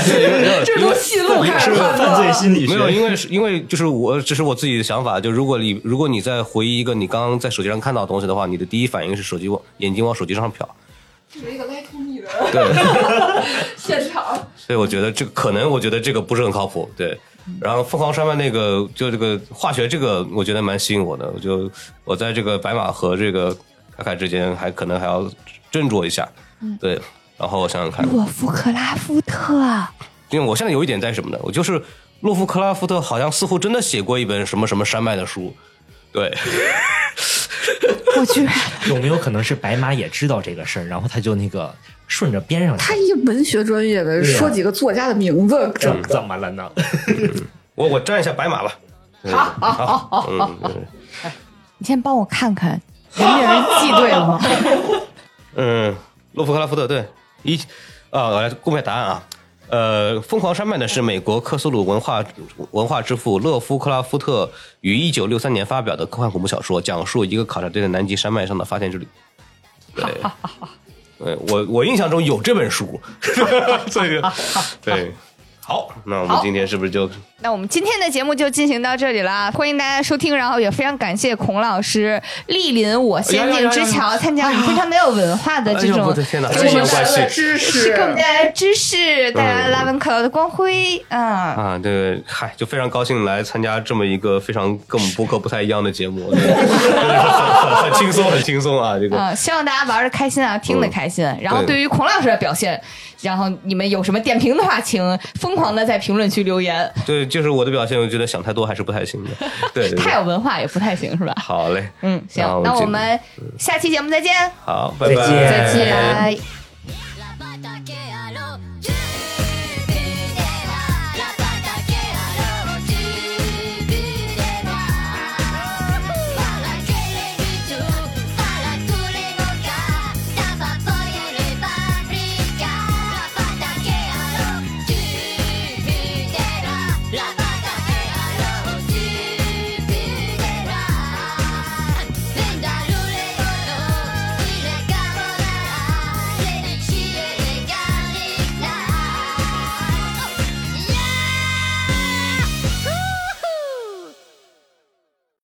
这从戏路开始是判犯罪。心理学，没有，因为是因为就是我，这是我自己的想法。就如果你如果你在回忆一个你刚刚在手机上看到的东西的话，你的第一反应是手机往眼睛往手机上瞟。这是一个 to Me 的对，现场。所以我觉得这个可能，我觉得这个不是很靠谱。对，然后凤凰山脉那个就这个化学这个，我觉得蛮吸引我的。我就我在这个白马和这个凯凯之间，还可能还要斟酌一下。嗯对，然后我想想看，洛夫克拉夫特，因为我现在有一点在什么呢？我就是洛夫克拉夫特好像似乎真的写过一本什么什么山脉的书。对，我去，有没有可能是白马也知道这个事儿，然后他就那个顺着编上去？他一文学专业的，说几个作家的名字，这怎么了呢？我我站一下白马吧。好，好，好，嗯，嗯你先帮我看看有人名记对了吗？嗯，洛夫克拉夫特对一啊，我来公布下答案啊。呃，《疯狂山脉》呢是美国克苏鲁文化文化之父勒夫克拉夫特于一九六三年发表的科幻恐怖小说，讲述一个考察队在南极山脉上的发现之旅。对，呃我我印象中有这本书，这个对。好，那我们今天是不是就那我们今天的节目就进行到这里啦，欢迎大家收听，然后也非常感谢孔老师莅临我仙境之桥，参加我们非常没有文化的这种我的天哪关系知识给我们带来知识，带来拉文克劳的光辉，嗯。啊，对，嗨，就非常高兴来参加这么一个非常跟我们播客不太一样的节目，对真的是很很很轻松，很轻松啊，这个。嗯，希望大家玩的开心啊，听的开心。然后对对于孔老师的表现，然后你们有什么点评的话，请疯狂的在评论区留言。对，就是我的表现，我觉得想太多还是不太行的。对对对，太有文化也不太行，是吧？好嘞，嗯，行那我，们进那我们下期节目再见，好，拜拜，再见